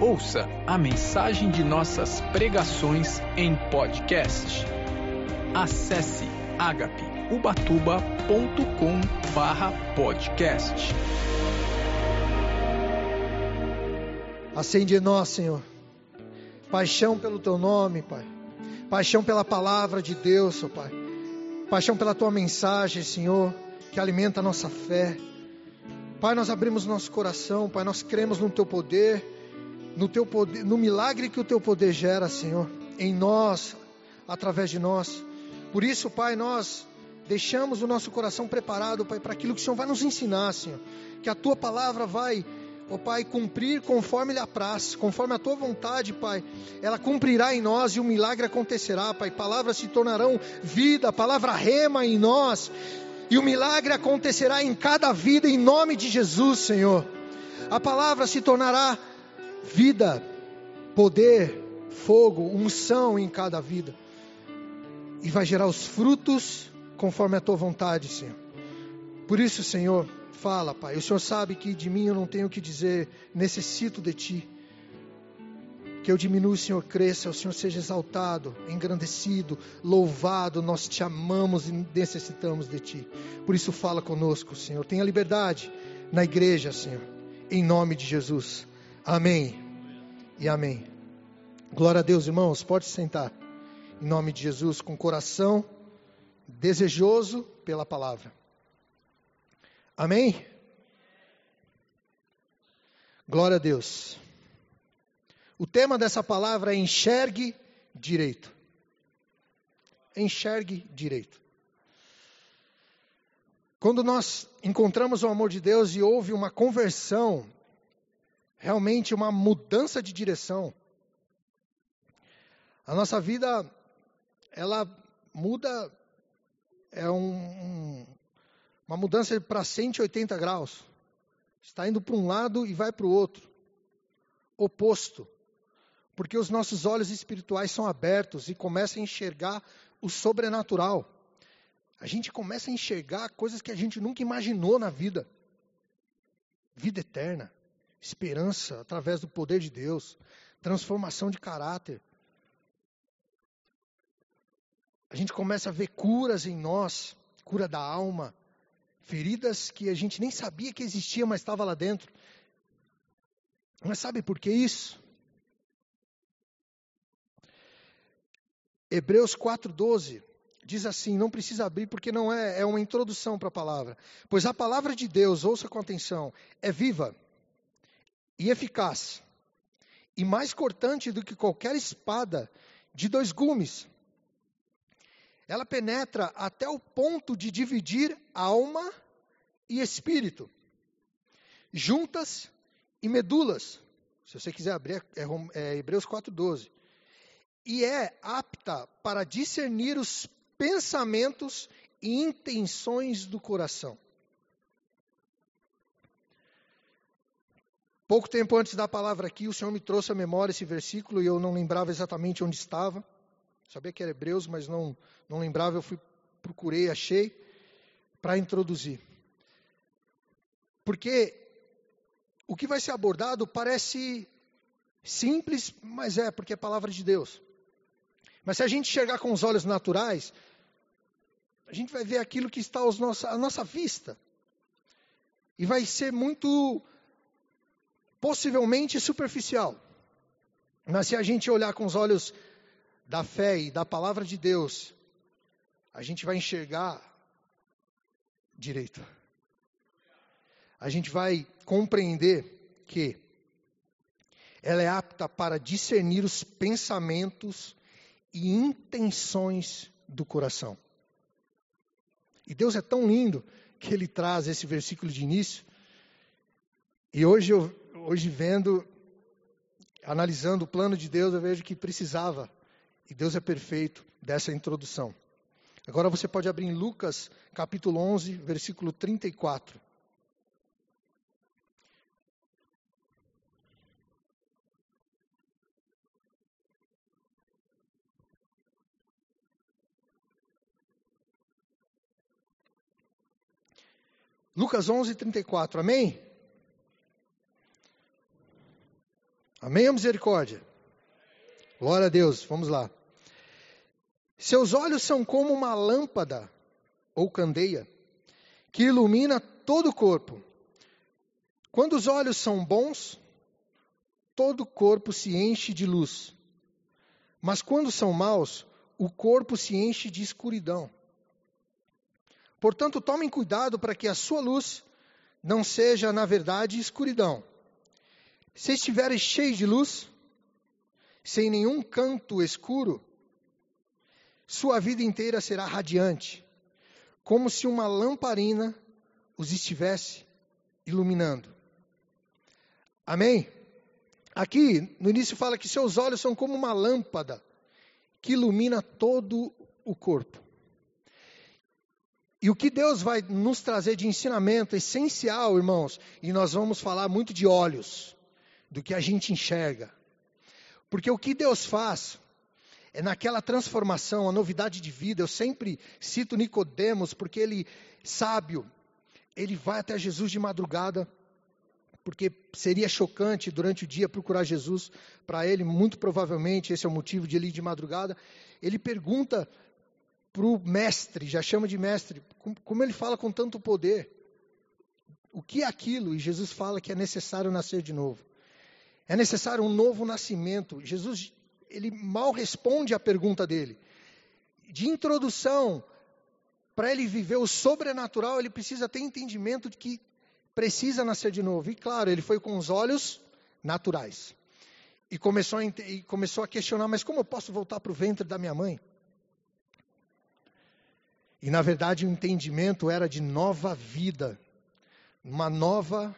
Ouça a mensagem de nossas pregações em podcast. Acesse agapeubatuba.com/podcast. Acende em nós, Senhor, paixão pelo Teu nome, Pai, paixão pela palavra de Deus, ó Pai, paixão pela Tua mensagem, Senhor, que alimenta a nossa fé. Pai, nós abrimos nosso coração, Pai, nós cremos no Teu poder no teu poder, no milagre que o teu poder gera, Senhor, em nós, através de nós. Por isso, Pai, nós deixamos o nosso coração preparado, Pai, para aquilo que o Senhor vai nos ensinar, Senhor. Que a tua palavra vai, ó oh, Pai, cumprir conforme lhe apraz, conforme a tua vontade, Pai. Ela cumprirá em nós e o milagre acontecerá, Pai. Palavras se tornarão vida, a palavra rema em nós. E o milagre acontecerá em cada vida, em nome de Jesus, Senhor. A palavra se tornará vida, poder, fogo, unção em cada vida. E vai gerar os frutos conforme a tua vontade, Senhor. Por isso, Senhor, fala, Pai. O Senhor sabe que de mim eu não tenho o que dizer, necessito de Ti. Que eu diminua, o Senhor cresça, o Senhor seja exaltado, engrandecido, louvado. Nós te amamos e necessitamos de Ti. Por isso, fala conosco, Senhor. Tenha liberdade na igreja, Senhor. Em nome de Jesus. Amém e amém. Glória a Deus, irmãos. Pode sentar. Em nome de Jesus, com coração desejoso pela palavra. Amém? Glória a Deus. O tema dessa palavra é enxergue direito. Enxergue direito. Quando nós encontramos o amor de Deus e houve uma conversão realmente uma mudança de direção. A nossa vida, ela muda, é um, um, uma mudança para 180 graus. Está indo para um lado e vai para o outro. Oposto. Porque os nossos olhos espirituais são abertos e começam a enxergar o sobrenatural. A gente começa a enxergar coisas que a gente nunca imaginou na vida. Vida eterna esperança através do poder de Deus, transformação de caráter. A gente começa a ver curas em nós, cura da alma, feridas que a gente nem sabia que existia, mas estava lá dentro. Mas sabe por que isso? Hebreus 4,12 diz assim: não precisa abrir porque não é, é uma introdução para a palavra. Pois a palavra de Deus, ouça com atenção, é viva e eficaz, e mais cortante do que qualquer espada de dois gumes. Ela penetra até o ponto de dividir alma e espírito, juntas e medulas. Se você quiser abrir, é, é Hebreus 4,12. E é apta para discernir os pensamentos e intenções do coração. Pouco tempo antes da palavra aqui, o Senhor me trouxe à memória esse versículo e eu não lembrava exatamente onde estava. Sabia que era Hebreus, mas não, não lembrava. Eu fui, procurei, achei, para introduzir. Porque o que vai ser abordado parece simples, mas é, porque é palavra de Deus. Mas se a gente chegar com os olhos naturais, a gente vai ver aquilo que está aos nossa, à nossa vista. E vai ser muito possivelmente superficial. Mas se a gente olhar com os olhos da fé e da palavra de Deus, a gente vai enxergar direito. A gente vai compreender que ela é apta para discernir os pensamentos e intenções do coração. E Deus é tão lindo que ele traz esse versículo de início. E hoje eu, hoje vendo, analisando o plano de Deus, eu vejo que precisava, e Deus é perfeito, dessa introdução. Agora você pode abrir em Lucas, capítulo 11, versículo 34. Lucas 11, 34, amém? Amém ou misericórdia? Glória a Deus, vamos lá. Seus olhos são como uma lâmpada ou candeia que ilumina todo o corpo. Quando os olhos são bons, todo o corpo se enche de luz. Mas quando são maus, o corpo se enche de escuridão. Portanto, tomem cuidado para que a sua luz não seja, na verdade, escuridão. Se estiverem cheios de luz, sem nenhum canto escuro, sua vida inteira será radiante, como se uma lamparina os estivesse iluminando. Amém? Aqui, no início, fala que seus olhos são como uma lâmpada que ilumina todo o corpo. E o que Deus vai nos trazer de ensinamento essencial, irmãos, e nós vamos falar muito de olhos, do que a gente enxerga. Porque o que Deus faz é naquela transformação, a novidade de vida. Eu sempre cito Nicodemos, porque ele sábio, ele vai até Jesus de madrugada, porque seria chocante durante o dia procurar Jesus para ele, muito provavelmente esse é o motivo de ele ir de madrugada. Ele pergunta para o mestre, já chama de mestre, como ele fala com tanto poder. O que é aquilo? E Jesus fala que é necessário nascer de novo. É necessário um novo nascimento. Jesus, ele mal responde à pergunta dele. De introdução, para ele viver o sobrenatural, ele precisa ter entendimento de que precisa nascer de novo. E claro, ele foi com os olhos naturais. E começou a, e começou a questionar: mas como eu posso voltar para o ventre da minha mãe? E na verdade o entendimento era de nova vida, uma nova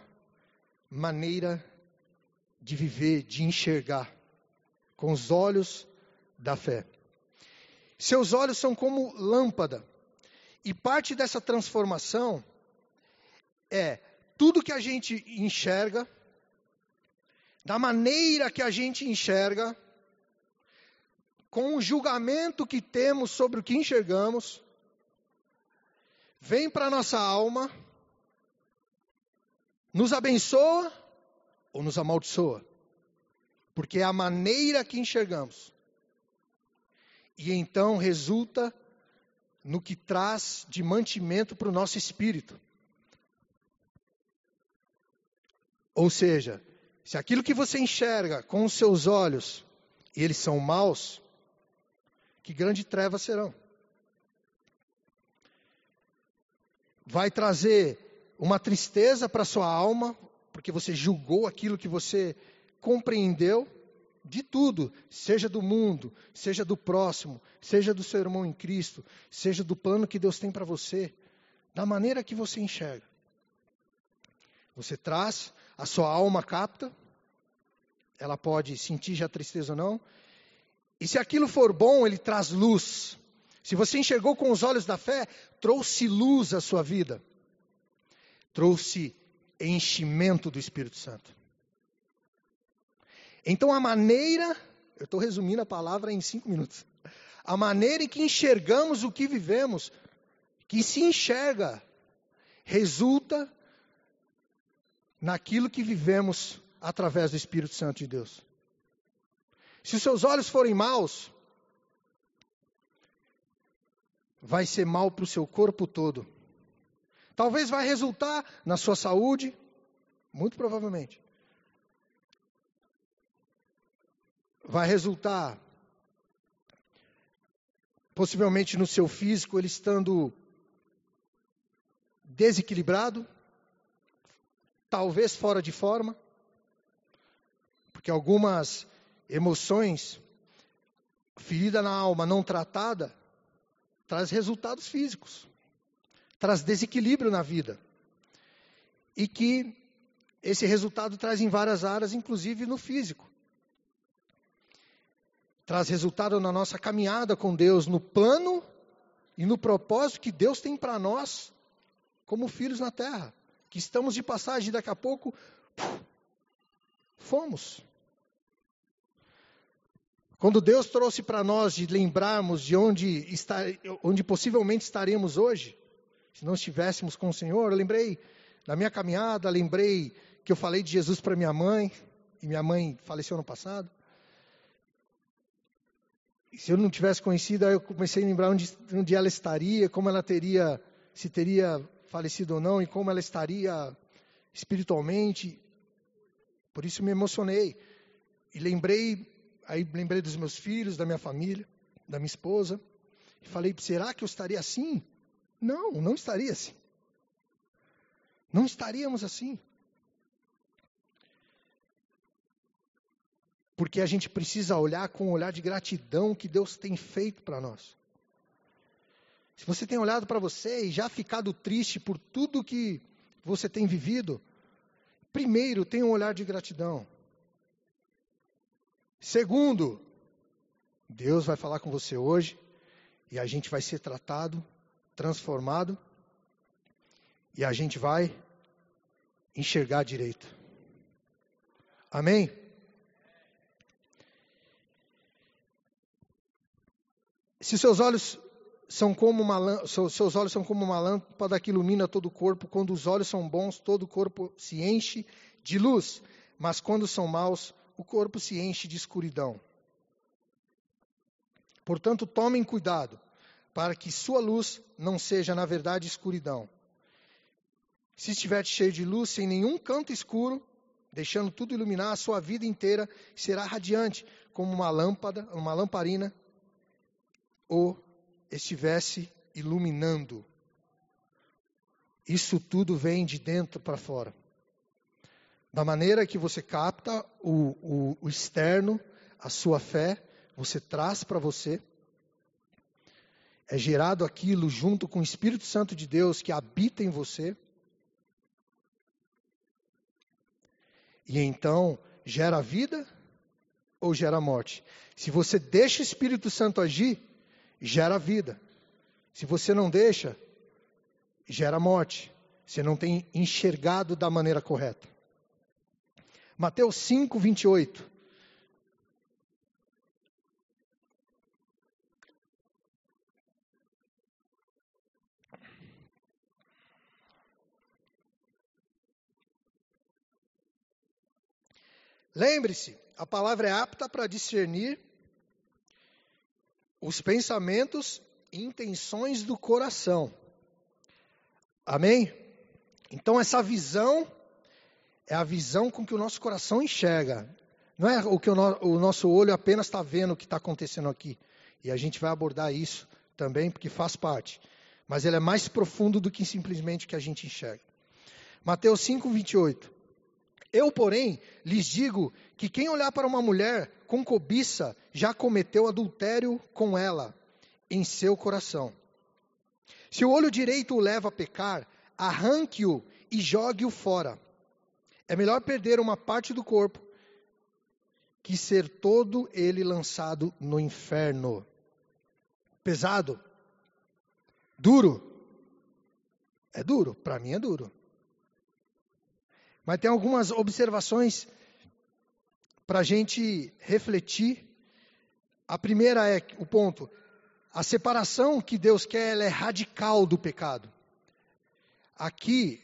maneira de viver, de enxergar, com os olhos da fé. Seus olhos são como lâmpada, e parte dessa transformação é tudo que a gente enxerga, da maneira que a gente enxerga, com o julgamento que temos sobre o que enxergamos, vem para a nossa alma, nos abençoa ou nos amaldiçoa. Porque é a maneira que enxergamos. E então resulta no que traz de mantimento para o nosso espírito. Ou seja, se aquilo que você enxerga com os seus olhos, eles são maus, que grande trevas serão. vai trazer uma tristeza para sua alma, porque você julgou aquilo que você compreendeu de tudo, seja do mundo, seja do próximo, seja do seu irmão em Cristo, seja do plano que Deus tem para você, da maneira que você enxerga. Você traz, a sua alma capta, ela pode sentir já tristeza ou não, e se aquilo for bom, ele traz luz. Se você enxergou com os olhos da fé, trouxe luz à sua vida, trouxe enchimento do Espírito Santo. Então, a maneira, eu estou resumindo a palavra em cinco minutos, a maneira em que enxergamos o que vivemos, que se enxerga, resulta naquilo que vivemos através do Espírito Santo de Deus. Se os seus olhos forem maus, vai ser mal para o seu corpo todo. Talvez vai resultar na sua saúde, muito provavelmente. Vai resultar possivelmente no seu físico, ele estando desequilibrado, talvez fora de forma, porque algumas emoções, ferida na alma não tratada, traz resultados físicos, traz desequilíbrio na vida. E que esse resultado traz em várias áreas, inclusive no físico. Traz resultado na nossa caminhada com Deus, no plano e no propósito que Deus tem para nós, como filhos na terra. Que estamos de passagem, daqui a pouco, fomos. Quando Deus trouxe para nós de lembrarmos de onde, está, onde possivelmente estaríamos hoje, se não estivéssemos com o Senhor, eu lembrei da minha caminhada, lembrei que eu falei de Jesus para minha mãe, e minha mãe faleceu ano passado. E se eu não tivesse conhecido, aí eu comecei a lembrar onde, onde ela estaria, como ela teria, se teria falecido ou não, e como ela estaria espiritualmente. Por isso me emocionei. E lembrei, aí lembrei dos meus filhos, da minha família, da minha esposa. E falei, será que eu estaria assim? Não, não estaria assim. Não estaríamos assim. Porque a gente precisa olhar com um olhar de gratidão que Deus tem feito para nós. Se você tem olhado para você e já ficado triste por tudo que você tem vivido, primeiro, tenha um olhar de gratidão. Segundo, Deus vai falar com você hoje e a gente vai ser tratado, transformado e a gente vai enxergar direito. Amém? Se seus olhos são como uma seus olhos são como uma lâmpada que ilumina todo o corpo, quando os olhos são bons, todo o corpo se enche de luz, mas quando são maus, o corpo se enche de escuridão. Portanto, tomem cuidado, para que sua luz não seja, na verdade, escuridão. Se estiver cheio de luz, sem nenhum canto escuro, deixando tudo iluminar, a sua vida inteira será radiante, como uma lâmpada, uma lamparina ou estivesse iluminando. Isso tudo vem de dentro para fora. Da maneira que você capta o, o, o externo, a sua fé, você traz para você. É gerado aquilo junto com o Espírito Santo de Deus que habita em você. E então gera vida ou gera morte. Se você deixa o Espírito Santo agir, gera vida. Se você não deixa, gera morte. Você não tem enxergado da maneira correta. Mateus 5, 28. Lembre-se, a palavra é apta para discernir os pensamentos e intenções do coração. Amém? Então, essa visão é a visão com que o nosso coração enxerga. Não é o que o, no, o nosso olho apenas está vendo o que está acontecendo aqui. E a gente vai abordar isso também, porque faz parte. Mas ele é mais profundo do que simplesmente o que a gente enxerga. Mateus 5, 28. Eu, porém, lhes digo que quem olhar para uma mulher com cobiça já cometeu adultério com ela em seu coração. Se o olho direito o leva a pecar, arranque-o e jogue-o fora. É melhor perder uma parte do corpo que ser todo ele lançado no inferno. Pesado? Duro? É duro, para mim é duro. Mas tem algumas observações para a gente refletir. A primeira é o ponto: a separação que Deus quer é radical do pecado. Aqui,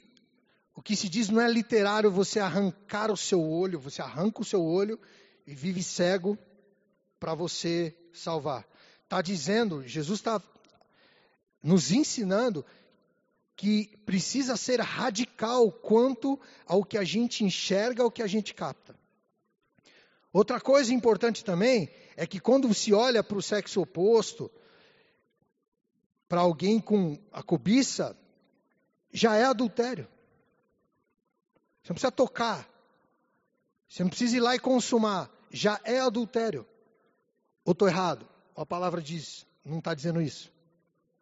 o que se diz não é literário você arrancar o seu olho, você arranca o seu olho e vive cego para você salvar. Está dizendo, Jesus está nos ensinando que precisa ser radical quanto ao que a gente enxerga, ao que a gente capta. Outra coisa importante também é que quando se olha para o sexo oposto, para alguém com a cobiça, já é adultério. Você não precisa tocar. Você não precisa ir lá e consumar. Já é adultério. Ou estou errado? A palavra diz, não está dizendo isso.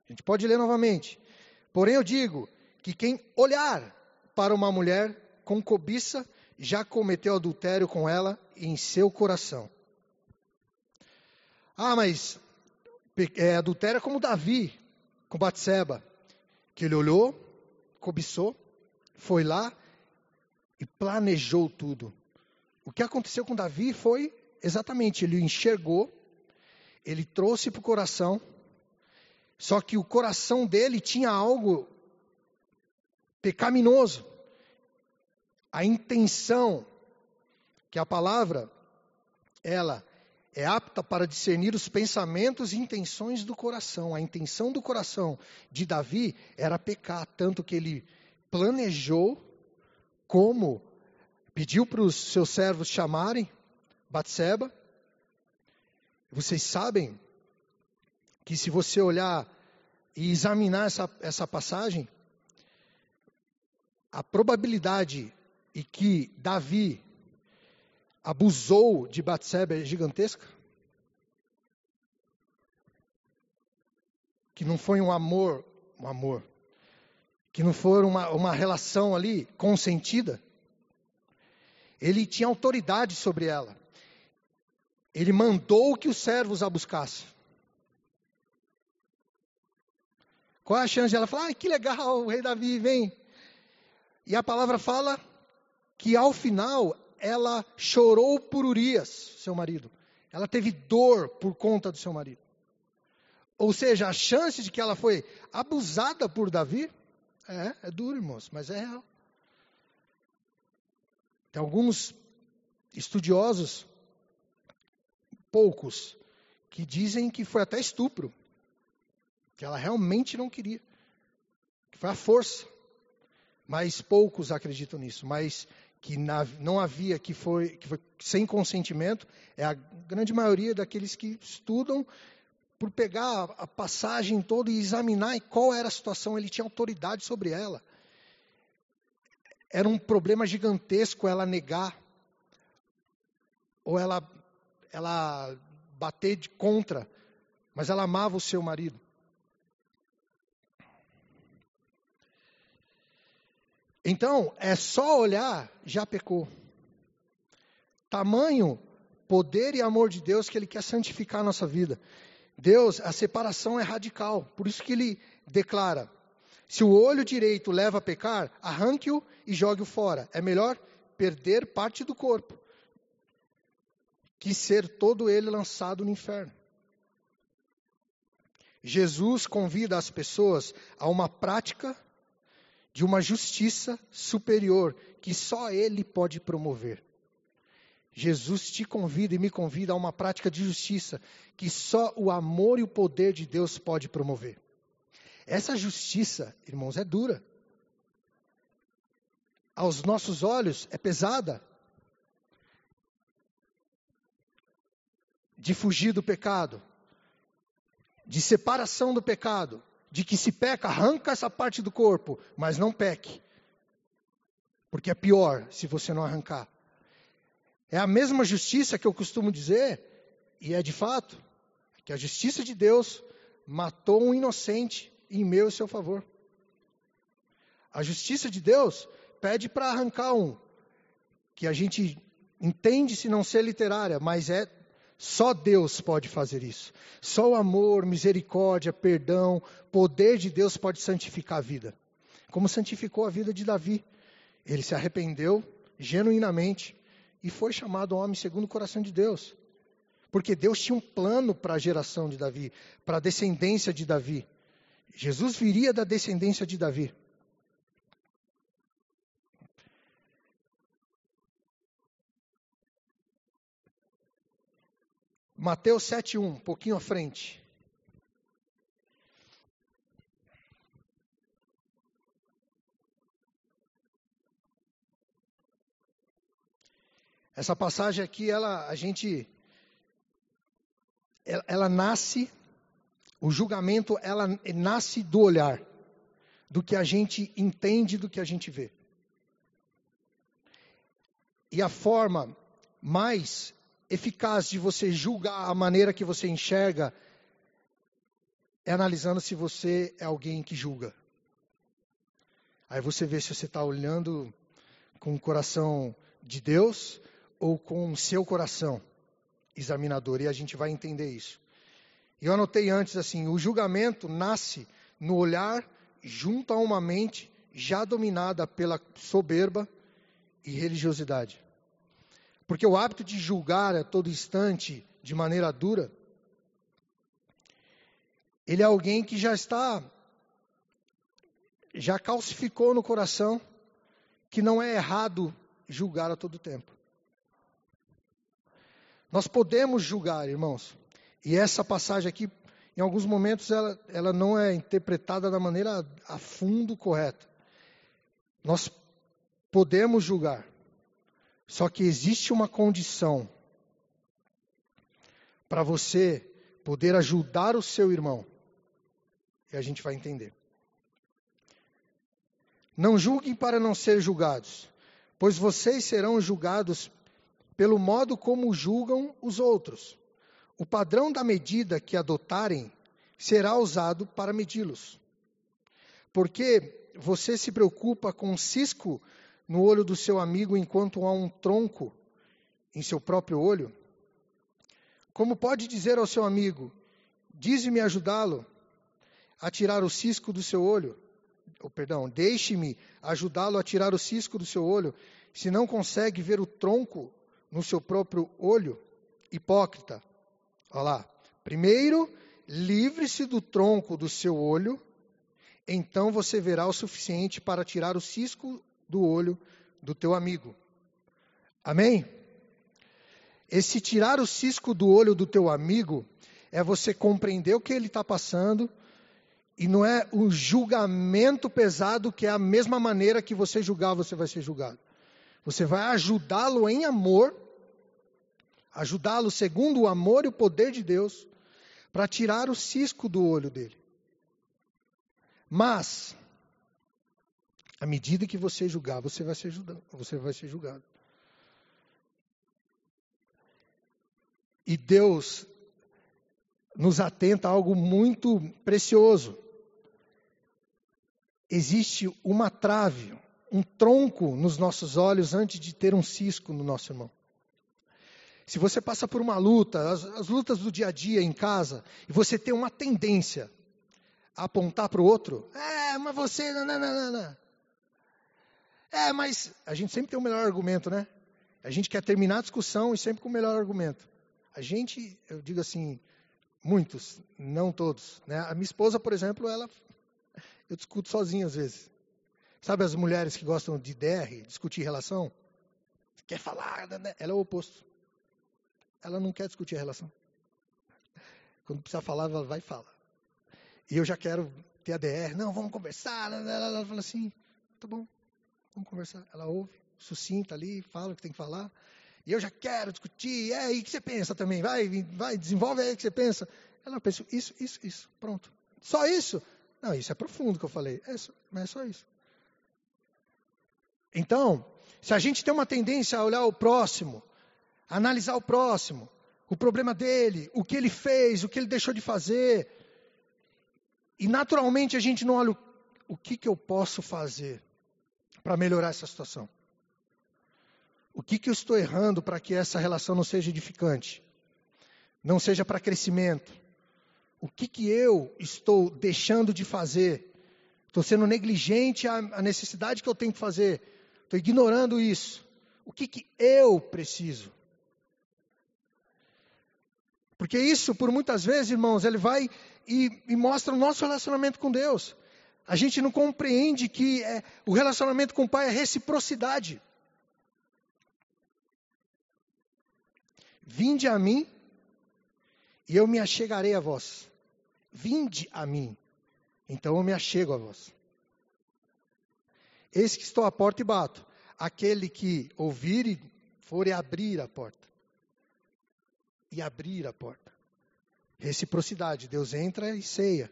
A gente pode ler novamente. Porém, eu digo que quem olhar para uma mulher com cobiça já cometeu adultério com ela em seu coração. Ah, mas é, adultério é como Davi com Batseba, que ele olhou, cobiçou, foi lá e planejou tudo. O que aconteceu com Davi foi exatamente, ele enxergou, ele trouxe para o coração, só que o coração dele tinha algo pecaminoso. A intenção que a palavra, ela é apta para discernir os pensamentos e intenções do coração. A intenção do coração de Davi era pecar, tanto que ele planejou como pediu para os seus servos chamarem Batseba. Vocês sabem que se você olhar e examinar essa, essa passagem, a probabilidade e que Davi abusou de Batseba é gigantesca. Que não foi um amor, um amor, que não foi uma, uma relação ali consentida. Ele tinha autoridade sobre ela. Ele mandou que os servos a buscassem. Qual é a chance de ela falar, ah, que legal, o rei Davi vem. E a palavra fala que ao final ela chorou por Urias, seu marido. Ela teve dor por conta do seu marido. Ou seja, a chance de que ela foi abusada por Davi é, é duro, irmãos, mas é real. Tem alguns estudiosos, poucos, que dizem que foi até estupro que ela realmente não queria, que foi a força. Mas poucos acreditam nisso, mas que na, não havia, que foi, que foi sem consentimento, é a grande maioria daqueles que estudam por pegar a passagem toda e examinar qual era a situação, ele tinha autoridade sobre ela. Era um problema gigantesco ela negar, ou ela, ela bater de contra, mas ela amava o seu marido. Então, é só olhar, já pecou. Tamanho poder e amor de Deus que Ele quer santificar a nossa vida. Deus, a separação é radical. Por isso que Ele declara: se o olho direito leva a pecar, arranque-o e jogue-o fora. É melhor perder parte do corpo que ser todo ele lançado no inferno. Jesus convida as pessoas a uma prática de uma justiça superior que só Ele pode promover. Jesus te convida e me convida a uma prática de justiça que só o amor e o poder de Deus pode promover. Essa justiça, irmãos, é dura. Aos nossos olhos é pesada. De fugir do pecado, de separação do pecado, de que se peca, arranca essa parte do corpo, mas não peque. Porque é pior se você não arrancar. É a mesma justiça que eu costumo dizer, e é de fato, que a justiça de Deus matou um inocente em meu e seu favor. A justiça de Deus pede para arrancar um, que a gente entende se não ser literária, mas é só Deus pode fazer isso. Só o amor, misericórdia, perdão, poder de Deus pode santificar a vida. Como santificou a vida de Davi. Ele se arrependeu genuinamente e foi chamado homem segundo o coração de Deus. Porque Deus tinha um plano para a geração de Davi, para a descendência de Davi. Jesus viria da descendência de Davi. Mateus 7,1, um pouquinho à frente. Essa passagem aqui, ela, a gente, ela, ela nasce, o julgamento, ela nasce do olhar, do que a gente entende, do que a gente vê. E a forma mais eficaz de você julgar a maneira que você enxerga é analisando se você é alguém que julga. Aí você vê se você está olhando com o coração de Deus ou com o seu coração examinador, e a gente vai entender isso. E eu anotei antes assim: o julgamento nasce no olhar junto a uma mente já dominada pela soberba e religiosidade. Porque o hábito de julgar a todo instante de maneira dura, ele é alguém que já está, já calcificou no coração que não é errado julgar a todo tempo. Nós podemos julgar, irmãos. E essa passagem aqui, em alguns momentos, ela, ela não é interpretada da maneira a fundo correta. Nós podemos julgar. Só que existe uma condição para você poder ajudar o seu irmão. E a gente vai entender. Não julguem para não ser julgados, pois vocês serão julgados pelo modo como julgam os outros. O padrão da medida que adotarem será usado para medi-los. Porque você se preocupa com um cisco no olho do seu amigo enquanto há um tronco em seu próprio olho? Como pode dizer ao seu amigo: Dize-me ajudá-lo a tirar o cisco do seu olho? Ou, perdão, deixe-me ajudá-lo a tirar o cisco do seu olho, se não consegue ver o tronco no seu próprio olho? Hipócrita. Olha lá. Primeiro, livre-se do tronco do seu olho, então você verá o suficiente para tirar o cisco do olho do teu amigo. Amém? Esse tirar o cisco do olho do teu amigo é você compreender o que ele está passando e não é um julgamento pesado que é a mesma maneira que você julgar, você vai ser julgado. Você vai ajudá-lo em amor, ajudá-lo segundo o amor e o poder de Deus, para tirar o cisco do olho dele. Mas, à medida que você julgar, você vai ser julgado. Você vai ser julgado. E Deus nos atenta a algo muito precioso. Existe uma trave, um tronco nos nossos olhos antes de ter um cisco no nosso irmão. Se você passa por uma luta, as, as lutas do dia a dia em casa, e você tem uma tendência a apontar para o outro, é, mas você, não, não, não, não. É, mas a gente sempre tem o melhor argumento, né? A gente quer terminar a discussão e sempre com o melhor argumento. A gente, eu digo assim, muitos, não todos. Né? A minha esposa, por exemplo, ela, eu discuto sozinho às vezes. Sabe as mulheres que gostam de DR, discutir relação? Quer falar, né? ela é o oposto. Ela não quer discutir a relação. Quando precisa falar, ela vai e fala. E eu já quero ter a DR, não, vamos conversar. Ela fala assim, tá bom, vamos conversar. Ela ouve, sucinta ali, fala o que tem que falar e eu já quero discutir, é aí que você pensa também, vai, vai, desenvolve aí que você pensa. Ela pensa, isso, isso, isso, pronto. Só isso? Não, isso é profundo que eu falei, é, mas é só isso. Então, se a gente tem uma tendência a olhar o próximo, analisar o próximo, o problema dele, o que ele fez, o que ele deixou de fazer, e naturalmente a gente não olha o, o que, que eu posso fazer para melhorar essa situação. O que, que eu estou errando para que essa relação não seja edificante? Não seja para crescimento? O que, que eu estou deixando de fazer? Estou sendo negligente à, necessidade que eu tenho que fazer? Estou ignorando isso. O que, que eu preciso? Porque isso, por muitas vezes, irmãos, ele vai e, e mostra o nosso relacionamento com Deus. A gente não compreende que é, o relacionamento com o Pai é reciprocidade. Vinde a mim e eu me achegarei a vós. Vinde a mim, então eu me achego a vós. Eis que estou à porta e bato. Aquele que ouvir e for abrir a porta. E abrir a porta. Reciprocidade. Deus entra e ceia.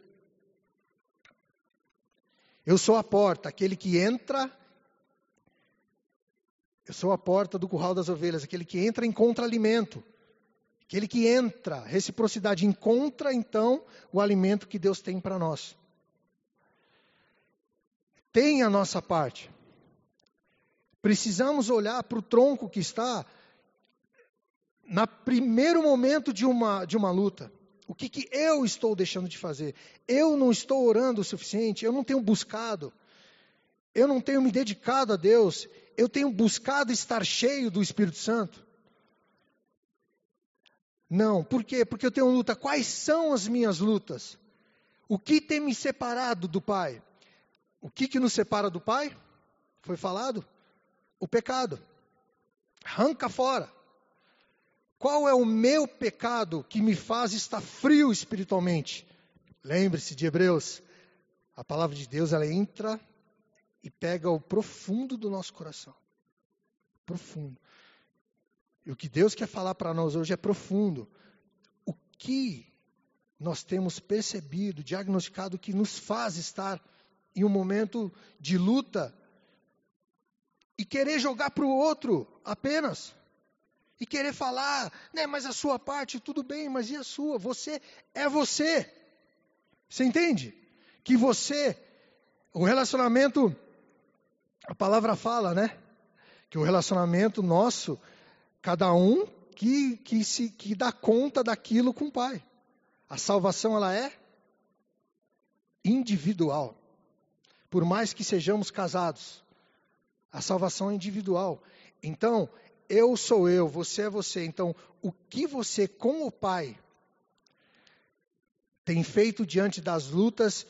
Eu sou a porta. Aquele que entra eu sou a porta do curral das ovelhas, aquele que entra encontra alimento. Aquele que entra, reciprocidade, encontra então o alimento que Deus tem para nós. Tem a nossa parte. Precisamos olhar para o tronco que está no primeiro momento de uma, de uma luta. O que, que eu estou deixando de fazer? Eu não estou orando o suficiente, eu não tenho buscado, eu não tenho me dedicado a Deus, eu tenho buscado estar cheio do Espírito Santo? Não, por quê? Porque eu tenho luta. Quais são as minhas lutas? O que tem me separado do Pai? O que, que nos separa do Pai? Foi falado? O pecado. Arranca fora. Qual é o meu pecado que me faz estar frio espiritualmente? Lembre-se de Hebreus. A palavra de Deus, ela entra e pega o profundo do nosso coração. Profundo. E o que Deus quer falar para nós hoje é profundo. O que nós temos percebido, diagnosticado, que nos faz estar em um momento de luta e querer jogar para o outro apenas. E querer falar, né, mas a sua parte, tudo bem, mas e a sua? Você é você. Você entende? Que você, o relacionamento, a palavra fala, né? Que o relacionamento nosso Cada um que, que, se, que dá conta daquilo com o Pai. A salvação ela é individual. Por mais que sejamos casados, a salvação é individual. Então, eu sou eu, você é você. Então, o que você com o Pai tem feito diante das lutas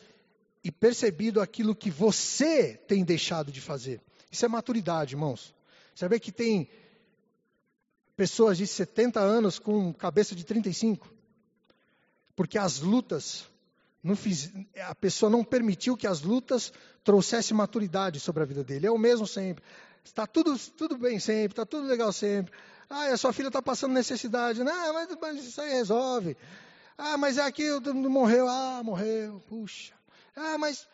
e percebido aquilo que você tem deixado de fazer? Isso é maturidade, irmãos. Saber que tem pessoas de 70 anos com cabeça de 35. Porque as lutas, fiz, a pessoa não permitiu que as lutas trouxessem maturidade sobre a vida dele. É o mesmo sempre. Está tudo, tudo bem sempre, está tudo legal sempre. Ah, a sua filha está passando necessidade. Não, mas, mas, isso aí resolve. Ah, mas é aqui, morreu. Ah, morreu. Puxa. Ah, mas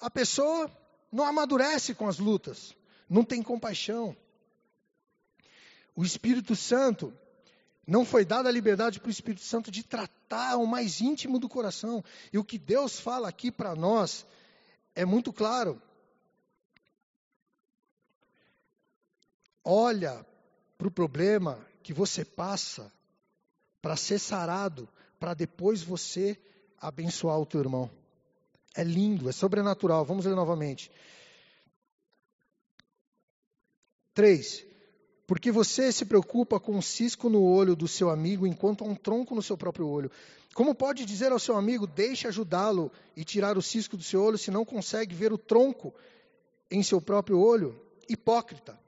a pessoa não amadurece com as lutas. Não tem compaixão. O Espírito Santo, não foi dada a liberdade para o Espírito Santo de tratar o mais íntimo do coração. E o que Deus fala aqui para nós é muito claro. Olha para o problema que você passa para ser sarado, para depois você abençoar o teu irmão. É lindo, é sobrenatural. Vamos ler novamente. 3. Porque você se preocupa com um cisco no olho do seu amigo enquanto há um tronco no seu próprio olho. Como pode dizer ao seu amigo, deixe ajudá-lo e tirar o cisco do seu olho, se não consegue ver o tronco em seu próprio olho? Hipócrita.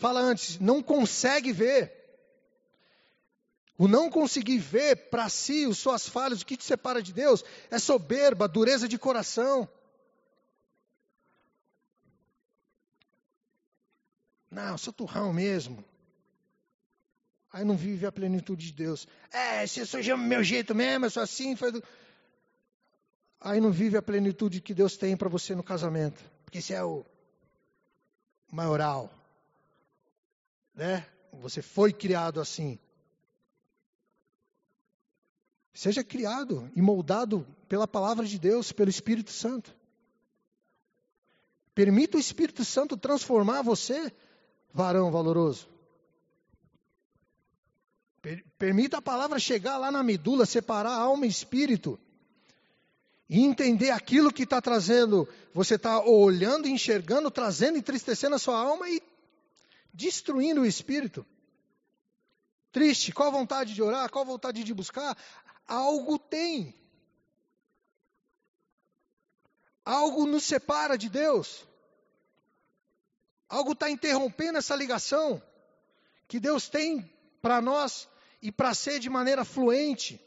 Fala antes, não consegue ver. O não conseguir ver para si as suas falhas, o que te separa de Deus, é soberba, dureza de coração. Não, sou turrão mesmo. Aí não vive a plenitude de Deus. É, se eu sou meu jeito mesmo, eu sou assim. Do... Aí não vive a plenitude que Deus tem para você no casamento. Porque esse é o maioral. Né? Você foi criado assim. Seja criado e moldado pela palavra de Deus, pelo Espírito Santo. Permita o Espírito Santo transformar você varão valoroso. Permita a palavra chegar lá na medula, separar alma e espírito. E entender aquilo que está trazendo, você está olhando, enxergando, trazendo, entristecendo a sua alma e destruindo o espírito. Triste, qual vontade de orar, qual vontade de buscar? Algo tem. Algo nos separa de Deus. Algo está interrompendo essa ligação que Deus tem para nós e para ser de maneira fluente.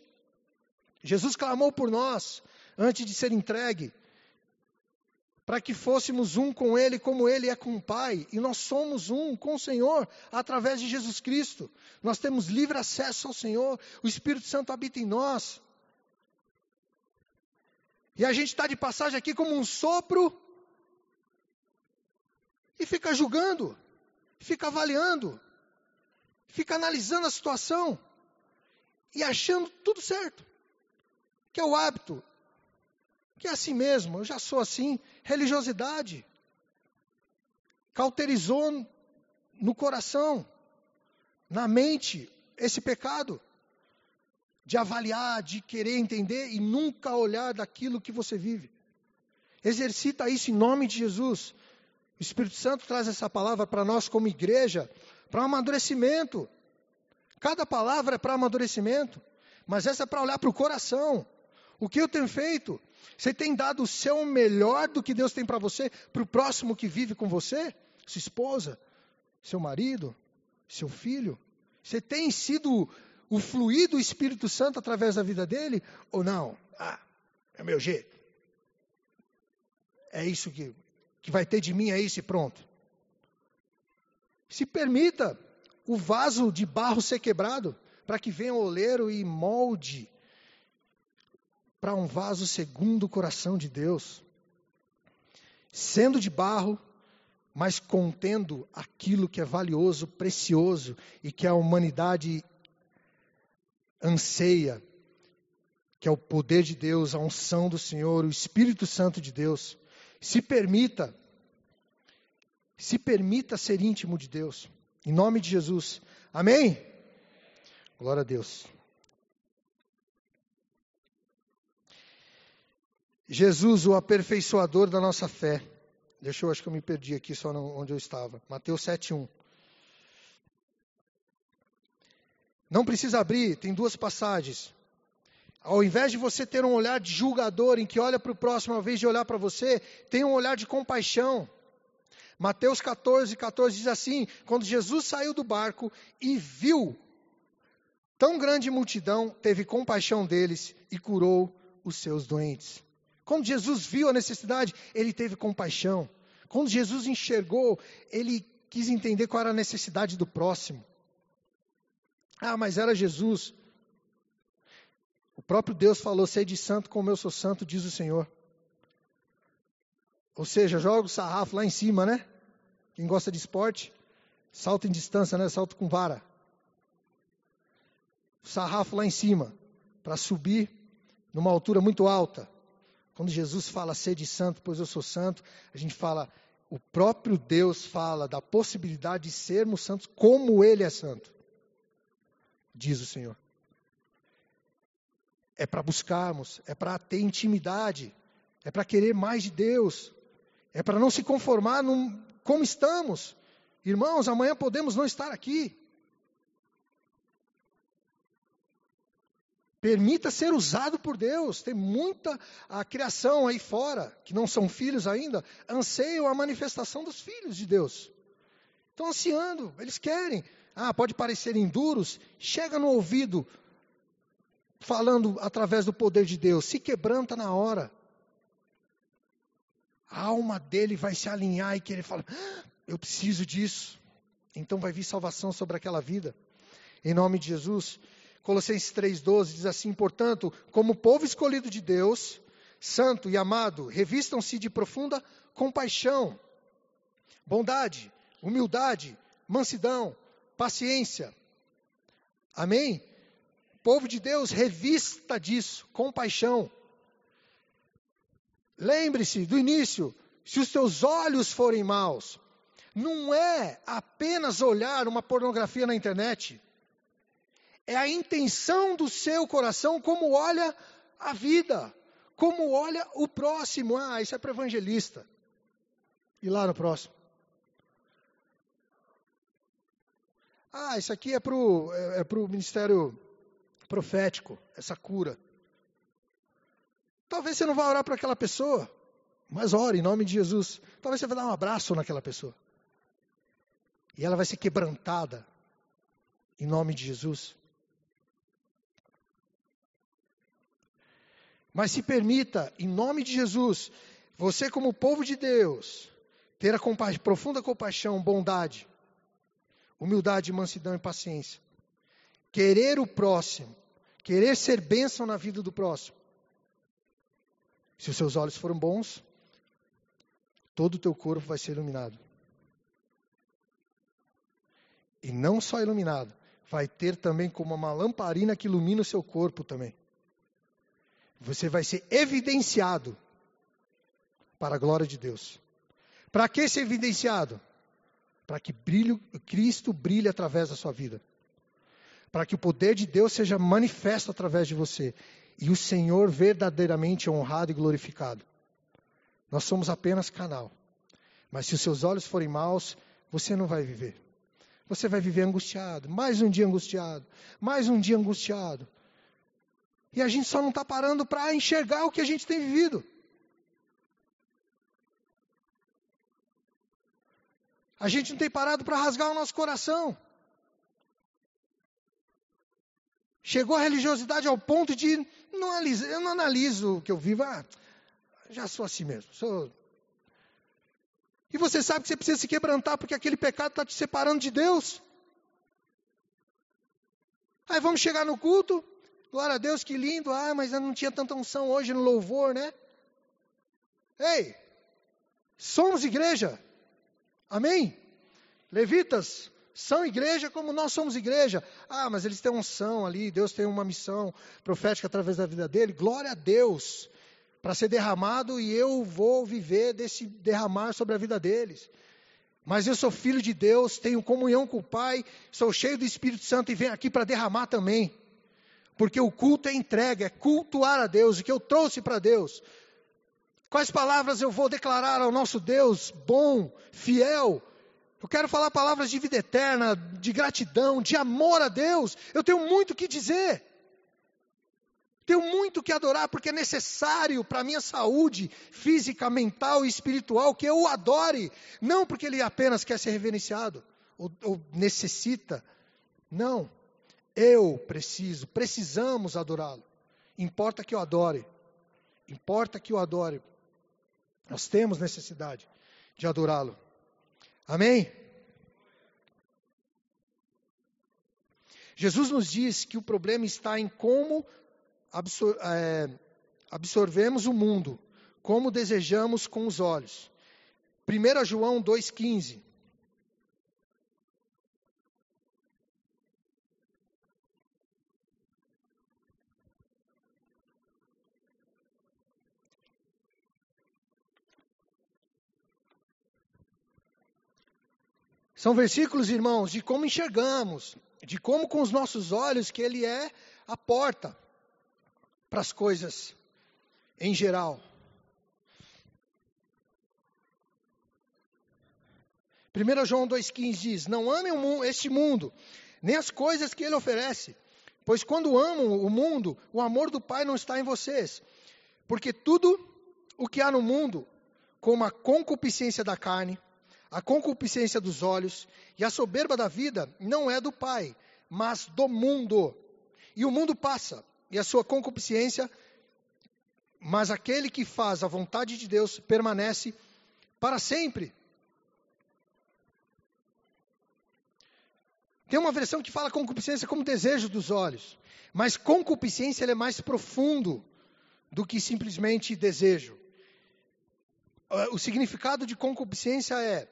Jesus clamou por nós antes de ser entregue, para que fôssemos um com Ele, como Ele é com o Pai, e nós somos um com o Senhor através de Jesus Cristo. Nós temos livre acesso ao Senhor, o Espírito Santo habita em nós. E a gente está de passagem aqui como um sopro e fica julgando, fica avaliando, fica analisando a situação e achando tudo certo. Que é o hábito, é assim mesmo, eu já sou assim. Religiosidade cauterizou no coração, na mente, esse pecado de avaliar, de querer entender e nunca olhar daquilo que você vive. Exercita isso em nome de Jesus. O Espírito Santo traz essa palavra para nós como igreja, para amadurecimento. Cada palavra é para amadurecimento, mas essa é para olhar para o coração. O que eu tenho feito? Você tem dado o seu melhor do que Deus tem para você, para o próximo que vive com você? Sua esposa, seu marido, seu filho? Você tem sido o fluir do Espírito Santo através da vida dele ou não? Ah, é meu jeito. É isso que, que vai ter de mim, é isso e pronto. Se permita o vaso de barro ser quebrado, para que venha o oleiro e molde para um vaso segundo o coração de Deus, sendo de barro, mas contendo aquilo que é valioso, precioso e que a humanidade anseia, que é o poder de Deus, a unção do Senhor, o Espírito Santo de Deus. Se permita, se permita ser íntimo de Deus. Em nome de Jesus. Amém? Glória a Deus. Jesus, o aperfeiçoador da nossa fé. Deixa eu, acho que eu me perdi aqui só onde eu estava. Mateus 7,1. Não precisa abrir, tem duas passagens. Ao invés de você ter um olhar de julgador em que olha para o próximo, ao invés de olhar para você, tem um olhar de compaixão. Mateus 14, 14 diz assim: Quando Jesus saiu do barco e viu tão grande multidão, teve compaixão deles e curou os seus doentes. Quando Jesus viu a necessidade, ele teve compaixão. Quando Jesus enxergou, ele quis entender qual era a necessidade do próximo. Ah, mas era Jesus. O próprio Deus falou: Sede santo como eu sou santo, diz o Senhor. Ou seja, joga o sarrafo lá em cima, né? Quem gosta de esporte, salto em distância, né? Salto com vara. O sarrafo lá em cima, para subir numa altura muito alta. Quando Jesus fala sede santo, pois eu sou santo, a gente fala, o próprio Deus fala da possibilidade de sermos santos como Ele é santo. Diz o Senhor. É para buscarmos, é para ter intimidade, é para querer mais de Deus, é para não se conformar num, como estamos. Irmãos, amanhã podemos não estar aqui. Permita ser usado por Deus. Tem muita a criação aí fora, que não são filhos ainda, anseiam a manifestação dos filhos de Deus. Estão ansiando, eles querem. Ah, pode parecerem duros, chega no ouvido, falando através do poder de Deus, se quebranta na hora a alma dele vai se alinhar e querer falar: ah, eu preciso disso. Então vai vir salvação sobre aquela vida. Em nome de Jesus. Colossenses 3,12 diz assim: portanto, como povo escolhido de Deus, santo e amado, revistam-se de profunda compaixão, bondade, humildade, mansidão, paciência. Amém? Povo de Deus, revista disso, compaixão. Lembre-se do início: se os teus olhos forem maus, não é apenas olhar uma pornografia na internet, é a intenção do seu coração como olha a vida, como olha o próximo. Ah, isso é para evangelista. E lá no próximo. Ah, isso aqui é para o é, é ministério profético, essa cura. Talvez você não vá orar para aquela pessoa, mas ore em nome de Jesus. Talvez você vai dar um abraço naquela pessoa. E ela vai ser quebrantada em nome de Jesus. Mas se permita, em nome de Jesus, você como povo de Deus, ter a compa profunda compaixão, bondade, humildade, mansidão e paciência. Querer o próximo, querer ser bênção na vida do próximo. Se os seus olhos forem bons, todo o teu corpo vai ser iluminado. E não só iluminado, vai ter também como uma lamparina que ilumina o seu corpo também. Você vai ser evidenciado para a glória de Deus. Para que ser evidenciado? Para que brilho, Cristo brilhe através da sua vida. Para que o poder de Deus seja manifesto através de você e o Senhor verdadeiramente honrado e glorificado. Nós somos apenas canal. Mas se os seus olhos forem maus, você não vai viver. Você vai viver angustiado, mais um dia angustiado, mais um dia angustiado. E a gente só não está parando para enxergar o que a gente tem vivido. A gente não tem parado para rasgar o nosso coração. Chegou a religiosidade ao ponto de não analiso, eu não analiso o que eu vivo, ah, já sou assim mesmo. Sou... E você sabe que você precisa se quebrantar porque aquele pecado está te separando de Deus. Aí vamos chegar no culto, glória a Deus, que lindo, ah, mas eu não tinha tanta unção hoje no louvor, né? Ei, somos igreja, amém? Levitas, são igreja como nós somos igreja. Ah, mas eles têm unção ali, Deus tem uma missão profética através da vida dele. Glória a Deus para ser derramado e eu vou viver desse derramar sobre a vida deles. Mas eu sou filho de Deus, tenho comunhão com o Pai, sou cheio do Espírito Santo e venho aqui para derramar também. Porque o culto é entrega, é cultuar a Deus, o que eu trouxe para Deus. Quais palavras eu vou declarar ao nosso Deus bom, fiel, eu quero falar palavras de vida eterna, de gratidão, de amor a Deus. Eu tenho muito o que dizer. Tenho muito que adorar, porque é necessário para a minha saúde física, mental e espiritual que eu o adore. Não porque ele apenas quer ser reverenciado ou, ou necessita. Não. Eu preciso, precisamos adorá-lo. Importa que eu adore. Importa que eu adore. Nós temos necessidade de adorá-lo. Amém? Jesus nos diz que o problema está em como absor é, absorvemos o mundo, como desejamos com os olhos. 1 João 2,15. São versículos, irmãos, de como enxergamos, de como com os nossos olhos que Ele é a porta para as coisas em geral. 1 João 2,15 diz: Não amem este mundo, nem as coisas que ele oferece, pois quando amam o mundo, o amor do Pai não está em vocês. Porque tudo o que há no mundo, como a concupiscência da carne, a concupiscência dos olhos e a soberba da vida não é do Pai, mas do mundo. E o mundo passa, e a sua concupiscência, mas aquele que faz a vontade de Deus permanece para sempre. Tem uma versão que fala concupiscência como desejo dos olhos, mas concupiscência é mais profundo do que simplesmente desejo. O significado de concupiscência é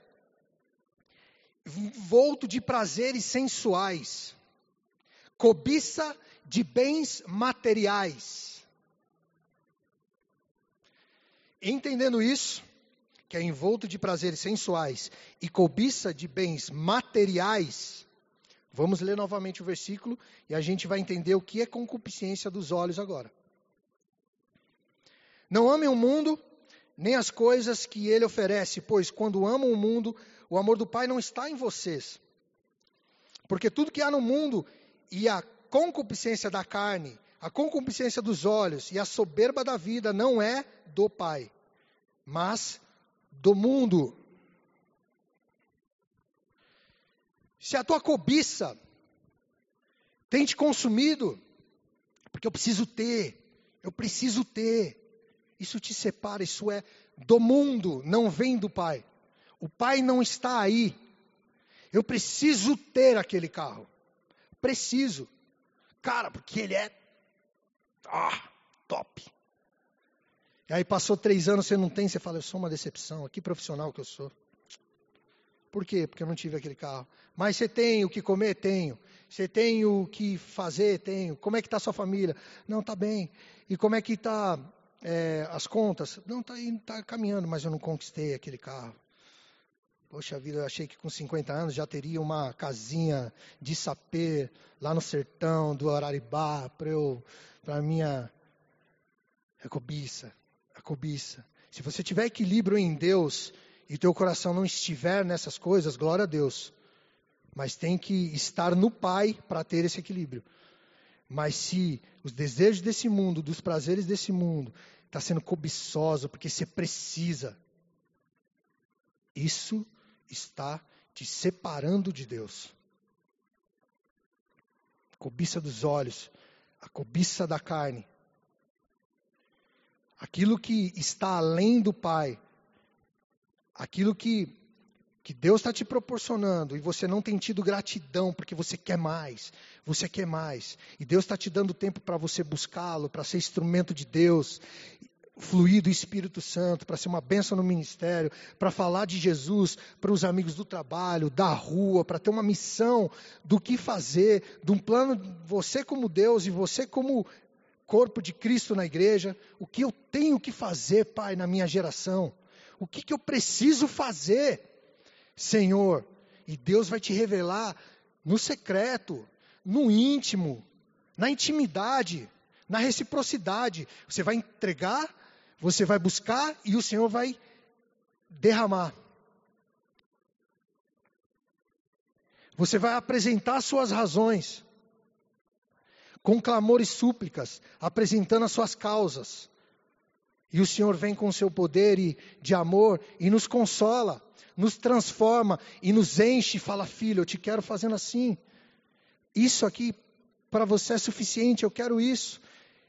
volto de prazeres sensuais, cobiça de bens materiais. Entendendo isso, que é envolto de prazeres sensuais e cobiça de bens materiais, vamos ler novamente o versículo e a gente vai entender o que é concupiscência dos olhos agora. Não amem o mundo, nem as coisas que ele oferece, pois quando amam o mundo, o amor do Pai não está em vocês. Porque tudo que há no mundo e a concupiscência da carne, a concupiscência dos olhos e a soberba da vida não é do Pai, mas do mundo. Se a tua cobiça tem te consumido, porque eu preciso ter, eu preciso ter, isso te separa, isso é do mundo, não vem do Pai. O pai não está aí. Eu preciso ter aquele carro. Preciso. Cara, porque ele é. Ah, top. E aí passou três anos, você não tem, você fala, eu sou uma decepção. Que profissional que eu sou. Por quê? Porque eu não tive aquele carro. Mas você tem o que comer? Tenho. Você tem o que fazer? Tenho. Como é que está sua família? Não, está bem. E como é que está é, as contas? Não, está tá caminhando, mas eu não conquistei aquele carro. Poxa vida, eu achei que com 50 anos já teria uma casinha de sapê lá no sertão do Araribá para eu, para minha é cobiça, a cobiça. Se você tiver equilíbrio em Deus e teu coração não estiver nessas coisas, glória a Deus. Mas tem que estar no Pai para ter esse equilíbrio. Mas se os desejos desse mundo, dos prazeres desse mundo, está sendo cobiçoso porque você precisa, isso está te separando de Deus. cobiça dos olhos, a cobiça da carne. Aquilo que está além do Pai, aquilo que, que Deus está te proporcionando e você não tem tido gratidão porque você quer mais, você quer mais, e Deus está te dando tempo para você buscá-lo, para ser instrumento de Deus, fluir do Espírito Santo, para ser uma bênção no ministério, para falar de Jesus para os amigos do trabalho, da rua, para ter uma missão do que fazer, de um plano, você como Deus e você como corpo de Cristo na igreja, o que eu tenho que fazer, Pai, na minha geração? O que, que eu preciso fazer, Senhor? E Deus vai te revelar no secreto, no íntimo, na intimidade, na reciprocidade. Você vai entregar, você vai buscar e o Senhor vai derramar. Você vai apresentar suas razões com clamor e súplicas, apresentando as suas causas. E o Senhor vem com o seu poder e, de amor e nos consola, nos transforma e nos enche e fala: Filho, eu te quero fazendo assim. Isso aqui para você é suficiente, eu quero isso.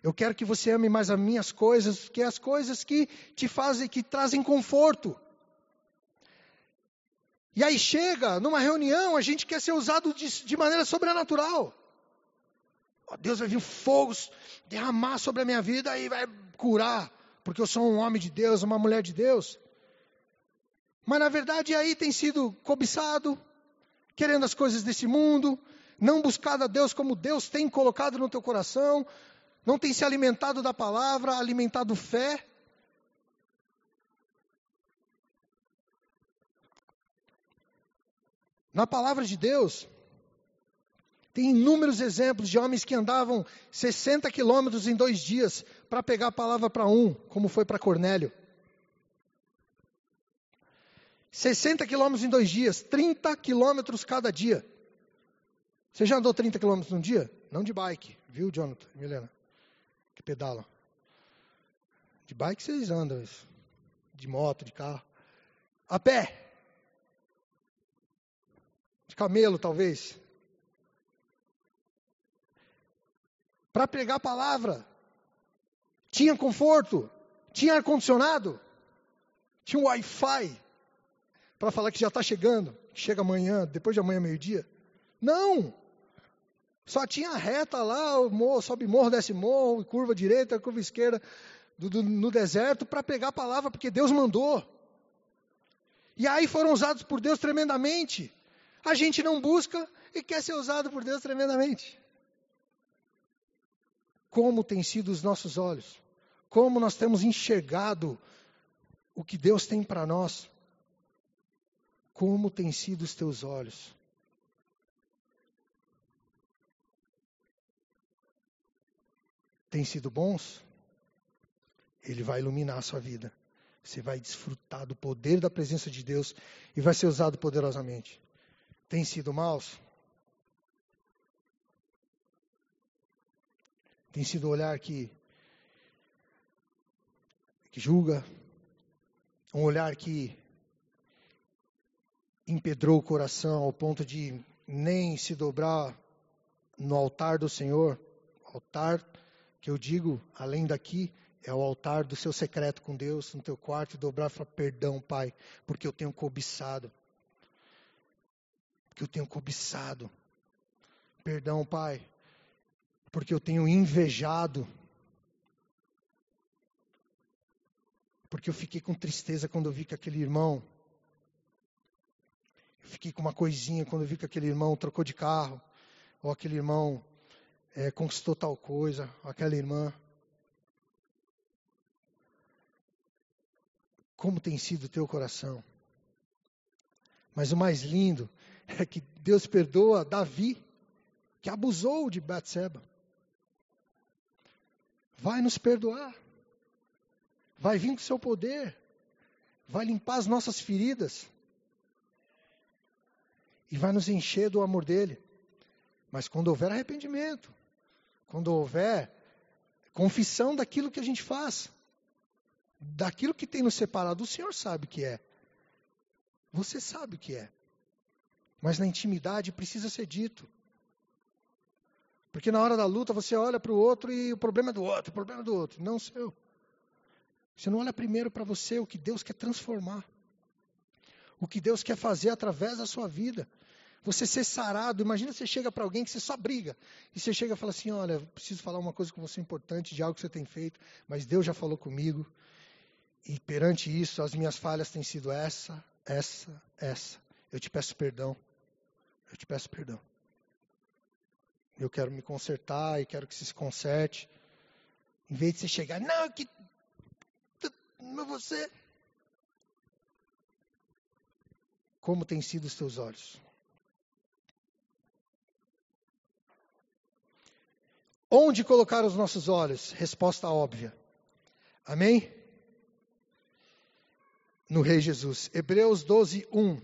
Eu quero que você ame mais as minhas coisas, que as coisas que te fazem, que trazem conforto. E aí chega numa reunião, a gente quer ser usado de, de maneira sobrenatural. Deus vai vir fogos, derramar sobre a minha vida e vai curar, porque eu sou um homem de Deus, uma mulher de Deus. Mas na verdade aí tem sido cobiçado, querendo as coisas desse mundo, não buscado a Deus como Deus tem colocado no teu coração, não tem se alimentado da palavra, alimentado fé. Na palavra de Deus, tem inúmeros exemplos de homens que andavam 60 quilômetros em dois dias para pegar a palavra para um, como foi para Cornélio. 60 quilômetros em dois dias, 30 quilômetros cada dia. Você já andou 30 quilômetros num dia? Não de bike, viu, Jonathan, Milena? Que pedala. De bike vocês andam, de moto, de carro. A pé. De camelo, talvez. para pregar a palavra. Tinha conforto, tinha ar-condicionado, tinha um Wi-Fi para falar que já está chegando, chega amanhã, depois de amanhã, meio-dia. Não! Só tinha reta lá, morro, sobe morro, desce morro, curva direita, curva esquerda, do, do, no deserto, para pegar a palavra, porque Deus mandou. E aí foram usados por Deus tremendamente. A gente não busca e quer ser usado por Deus tremendamente como têm sido os nossos olhos, como nós temos enxergado o que Deus tem para nós, como têm sido os teus olhos. Tem sido bons? Ele vai iluminar a sua vida. Você vai desfrutar do poder da presença de Deus e vai ser usado poderosamente. Tem sido maus? Tem sido o olhar que, que julga, um olhar que empedrou o coração ao ponto de nem se dobrar no altar do Senhor. Altar que eu digo, além daqui, é o altar do seu secreto com Deus, no teu quarto, dobrar e falar: Perdão, Pai, porque eu tenho cobiçado. Porque eu tenho cobiçado. Perdão, Pai, porque eu tenho invejado. Porque eu fiquei com tristeza quando eu vi que aquele irmão. Eu fiquei com uma coisinha quando eu vi que aquele irmão trocou de carro. Ou aquele irmão é, conquistou tal coisa. Aquela irmã. Como tem sido o teu coração? Mas o mais lindo é que Deus perdoa Davi, que abusou de Batseba vai nos perdoar, vai vir com seu poder, vai limpar as nossas feridas e vai nos encher do amor dele. Mas quando houver arrependimento, quando houver confissão daquilo que a gente faz, daquilo que tem nos separado, o Senhor sabe o que é. Você sabe o que é. Mas na intimidade precisa ser dito. Porque na hora da luta você olha para o outro e o problema é do outro, o problema é do outro, não seu. Você não olha primeiro para você, o que Deus quer transformar. O que Deus quer fazer através da sua vida. Você ser sarado. Imagina você chega para alguém que você só briga. E você chega e fala assim: Olha, preciso falar uma coisa com você importante de algo que você tem feito, mas Deus já falou comigo. E perante isso, as minhas falhas têm sido essa, essa, essa. Eu te peço perdão. Eu te peço perdão. Eu quero me consertar e quero que você se conserte. Em vez de você chegar, não, que. Mas você. Como tem sido os teus olhos? Onde colocar os nossos olhos? Resposta óbvia. Amém? No Rei Jesus. Hebreus 12, 1.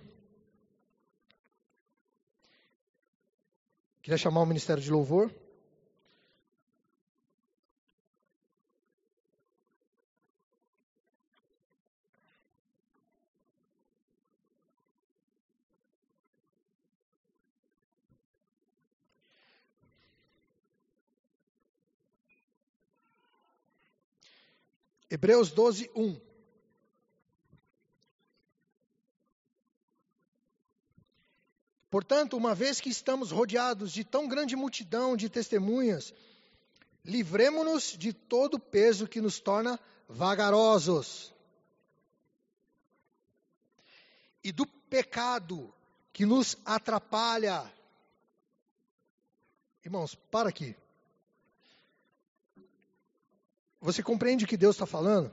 Queria chamar o Ministério de Louvor. Hebreus 12, 1. Portanto, uma vez que estamos rodeados de tão grande multidão de testemunhas, livremo-nos de todo o peso que nos torna vagarosos e do pecado que nos atrapalha. Irmãos, para aqui. Você compreende o que Deus está falando?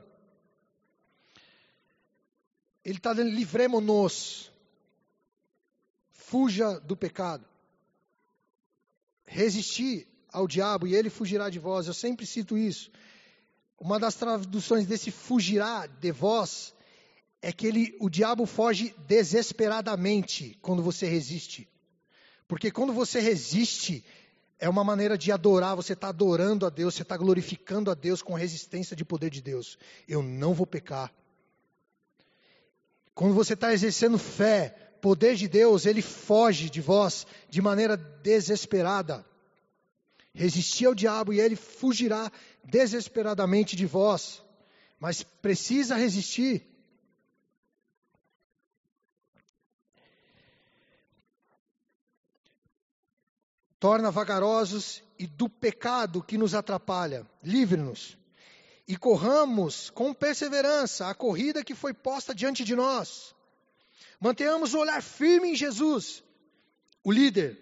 Ele está dizendo: livremos-nos. Fuja do pecado. Resistir ao diabo e ele fugirá de vós. Eu sempre cito isso. Uma das traduções desse fugirá de vós é que ele, o diabo foge desesperadamente quando você resiste. Porque quando você resiste, é uma maneira de adorar, você está adorando a Deus, você está glorificando a Deus com resistência de poder de Deus. Eu não vou pecar. Quando você está exercendo fé, poder de Deus, ele foge de vós de maneira desesperada. Resistir ao diabo e ele fugirá desesperadamente de vós. Mas precisa resistir. Torna vagarosos e do pecado que nos atrapalha. Livre-nos. E corramos com perseverança a corrida que foi posta diante de nós. Mantenhamos o olhar firme em Jesus, o líder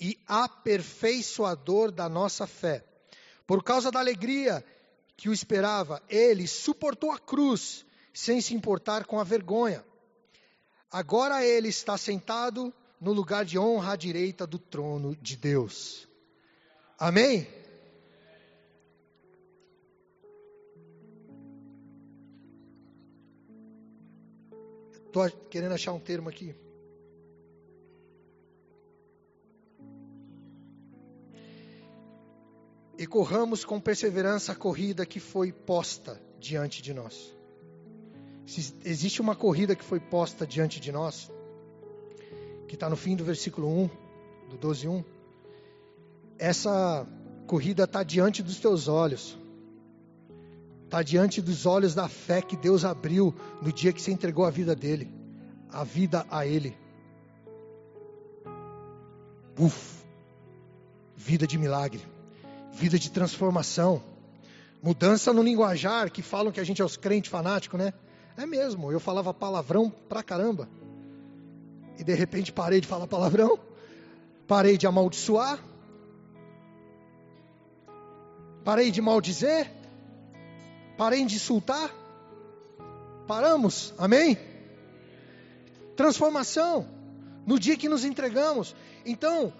e aperfeiçoador da nossa fé. Por causa da alegria que o esperava, ele suportou a cruz sem se importar com a vergonha. Agora ele está sentado no lugar de honra à direita do trono de Deus. Amém? Estou querendo achar um termo aqui. E corramos com perseverança a corrida que foi posta diante de nós. Se existe uma corrida que foi posta diante de nós, que está no fim do versículo 1, do 12, 1. Essa corrida está diante dos teus olhos. Está diante dos olhos da fé que Deus abriu no dia que você entregou a vida dele. A vida a ele. Uf! Vida de milagre. Vida de transformação. Mudança no linguajar que falam que a gente é os crentes fanáticos, né? É mesmo, eu falava palavrão pra caramba e de repente parei de falar palavrão, parei de amaldiçoar, parei de maldizer, parei de insultar. Paramos, amém? Transformação no dia que nos entregamos. Então,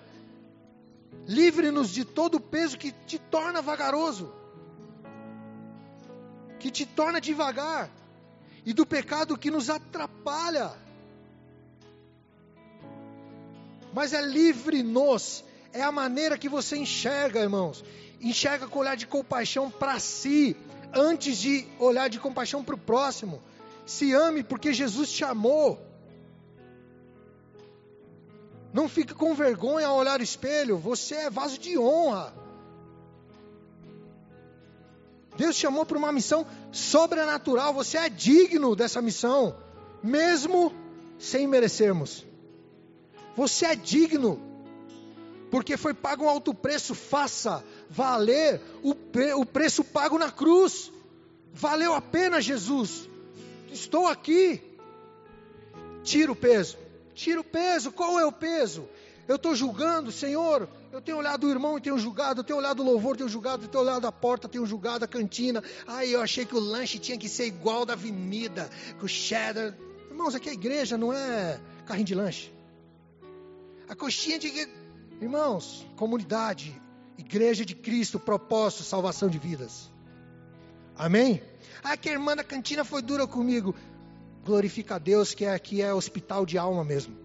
livre-nos de todo o peso que te torna vagaroso, que te torna devagar, e do pecado que nos atrapalha. Mas é livre-nos. É a maneira que você enxerga, irmãos. Enxerga com olhar de compaixão para si, antes de olhar de compaixão para o próximo. Se ame porque Jesus te amou. Não fique com vergonha ao olhar o espelho. Você é vaso de honra. Deus te chamou para uma missão sobrenatural. Você é digno dessa missão, mesmo sem merecermos. Você é digno, porque foi pago um alto preço. Faça valer o, o preço pago na cruz. Valeu a pena, Jesus. Estou aqui. Tira o peso. Tira o peso. Qual é o peso? Eu estou julgando, Senhor. Eu tenho olhado o irmão e tenho julgado. Eu tenho olhado o louvor, tenho julgado. Eu tenho olhado a porta, tenho julgado a cantina. Ai, eu achei que o lanche tinha que ser igual da avenida, com o cheddar. Irmãos, aqui é igreja, não é carrinho de lanche. A coxinha de. Irmãos, comunidade, igreja de Cristo, propósito, salvação de vidas. Amém? Ah, que a irmã da cantina foi dura comigo. Glorifica a Deus que aqui é hospital de alma mesmo.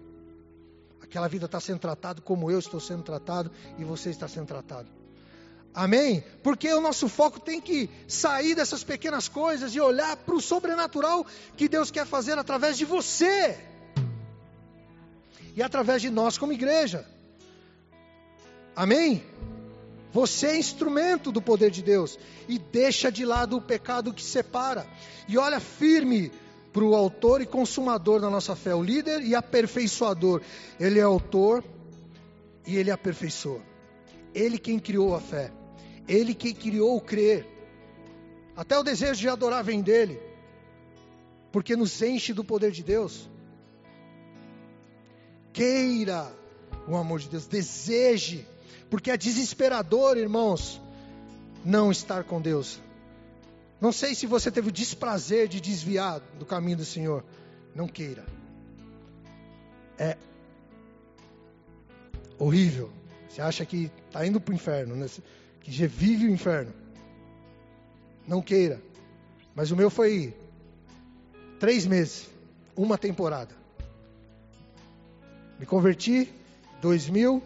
Aquela vida está sendo tratada como eu estou sendo tratado e você está sendo tratado. Amém? Porque o nosso foco tem que sair dessas pequenas coisas e olhar para o sobrenatural que Deus quer fazer através de você e através de nós como igreja. Amém? Você é instrumento do poder de Deus e deixa de lado o pecado que separa e olha firme para o autor e consumador da nossa fé, o líder e aperfeiçoador. Ele é autor e ele aperfeiçoa. Ele quem criou a fé, ele quem criou o crer. Até o desejo de adorar vem dele, porque nos enche do poder de Deus. Queira o amor de Deus, deseje porque é desesperador, irmãos, não estar com Deus. Não sei se você teve o desprazer de desviar do caminho do Senhor. Não queira. É horrível. Você acha que está indo para o inferno, né? que já vive o inferno. Não queira. Mas o meu foi três meses, uma temporada. Me converti, 2000,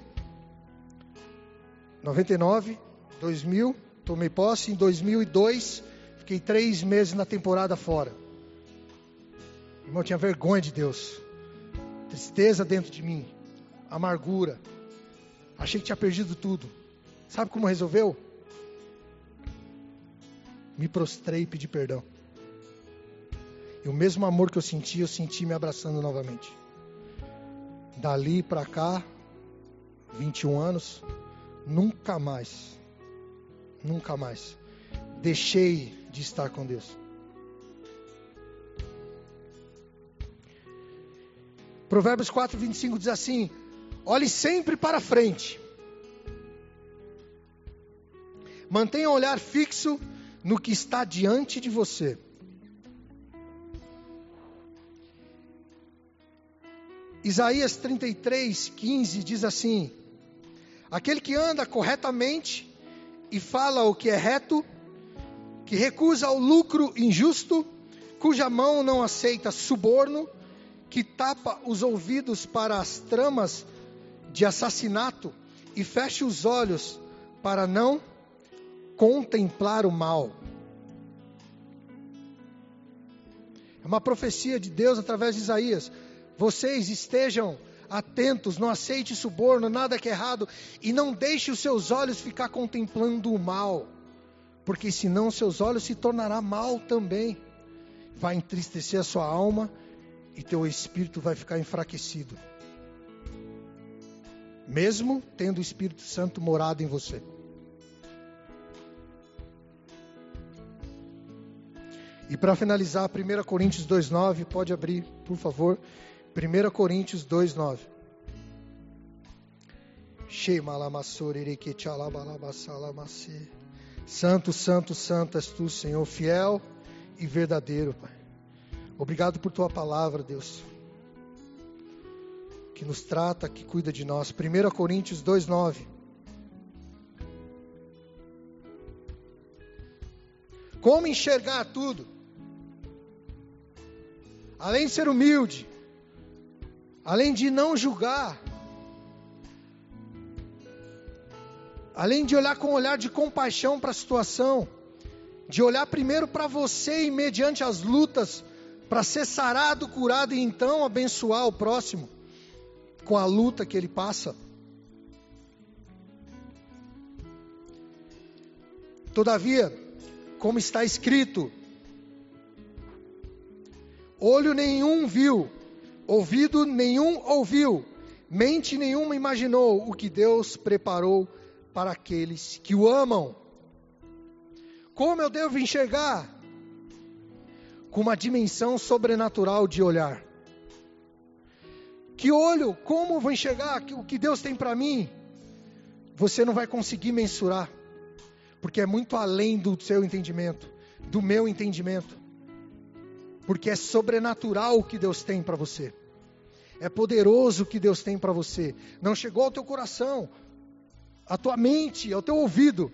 99, 2000, tomei posse. Em 2002, fiquei três meses na temporada fora. Irmão, eu tinha vergonha de Deus, tristeza dentro de mim, amargura. Achei que tinha perdido tudo. Sabe como resolveu? Me prostrei e pedi perdão. E o mesmo amor que eu senti, eu senti me abraçando novamente. Dali para cá, 21 anos, Nunca mais, nunca mais deixei de estar com Deus. Provérbios 4, 25 diz assim: olhe sempre para frente, mantenha o olhar fixo no que está diante de você. Isaías 33, 15 diz assim: Aquele que anda corretamente e fala o que é reto, que recusa o lucro injusto, cuja mão não aceita suborno, que tapa os ouvidos para as tramas de assassinato e fecha os olhos para não contemplar o mal. É uma profecia de Deus através de Isaías. Vocês estejam atentos, não aceite suborno, nada que é errado, e não deixe os seus olhos ficar contemplando o mal, porque senão seus olhos se tornará mal também. Vai entristecer a sua alma e teu espírito vai ficar enfraquecido. Mesmo tendo o Espírito Santo morado em você. E para finalizar, 1 Coríntios 2,9, pode abrir, por favor. 1 Coríntios 2, 9. Santo, santo, santo és tu, Senhor, fiel e verdadeiro, Pai. Obrigado por tua palavra, Deus, que nos trata, que cuida de nós. 1 Coríntios 2, 9. Como enxergar tudo? Além de ser humilde, além de não julgar, além de olhar com um olhar de compaixão para a situação, de olhar primeiro para você e mediante as lutas, para ser sarado, curado e então abençoar o próximo. com a luta que ele passa. Todavia, como está escrito, olho nenhum viu, ouvido nenhum ouviu, mente nenhuma imaginou o que Deus preparou para aqueles que o amam. Como eu devo enxergar? Com uma dimensão sobrenatural de olhar. Que olho, como vou enxergar o que Deus tem para mim? Você não vai conseguir mensurar, porque é muito além do seu entendimento, do meu entendimento. Porque é sobrenatural o que Deus tem para você. É poderoso o que Deus tem para você. Não chegou ao teu coração, à tua mente, ao teu ouvido,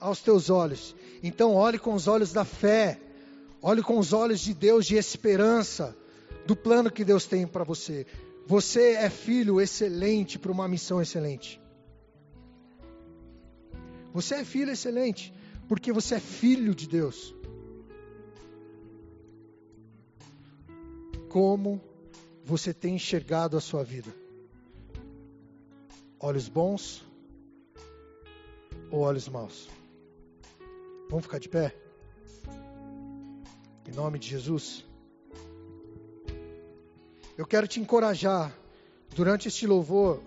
aos teus olhos. Então olhe com os olhos da fé, olhe com os olhos de Deus de esperança, do plano que Deus tem para você. Você é filho excelente para uma missão excelente. Você é filho excelente porque você é filho de Deus. Como você tem enxergado a sua vida? Olhos bons ou olhos maus? Vamos ficar de pé? Em nome de Jesus. Eu quero te encorajar durante este louvor,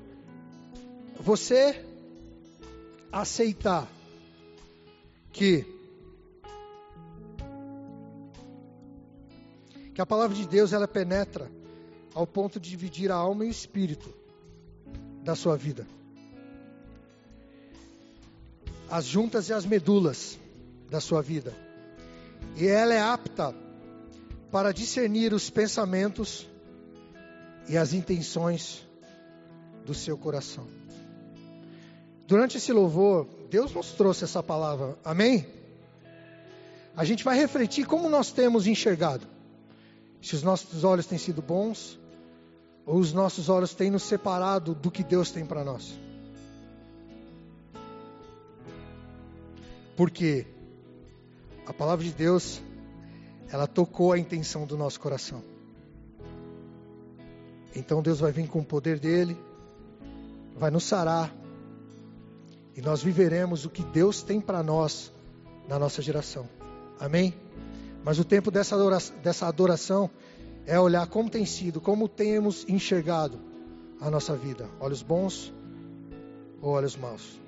você aceitar que que a palavra de Deus ela penetra ao ponto de dividir a alma e o espírito da sua vida. As juntas e as medulas da sua vida. E ela é apta para discernir os pensamentos e as intenções do seu coração. Durante esse louvor, Deus nos trouxe essa palavra, amém? A gente vai refletir como nós temos enxergado. Se os nossos olhos têm sido bons, ou os nossos olhos têm nos separado do que Deus tem para nós. Porque a palavra de Deus, ela tocou a intenção do nosso coração. Então Deus vai vir com o poder dele, vai nos sarar, e nós viveremos o que Deus tem para nós na nossa geração. Amém? Mas o tempo dessa adoração, dessa adoração é olhar como tem sido, como temos enxergado a nossa vida, olhos bons ou olhos maus.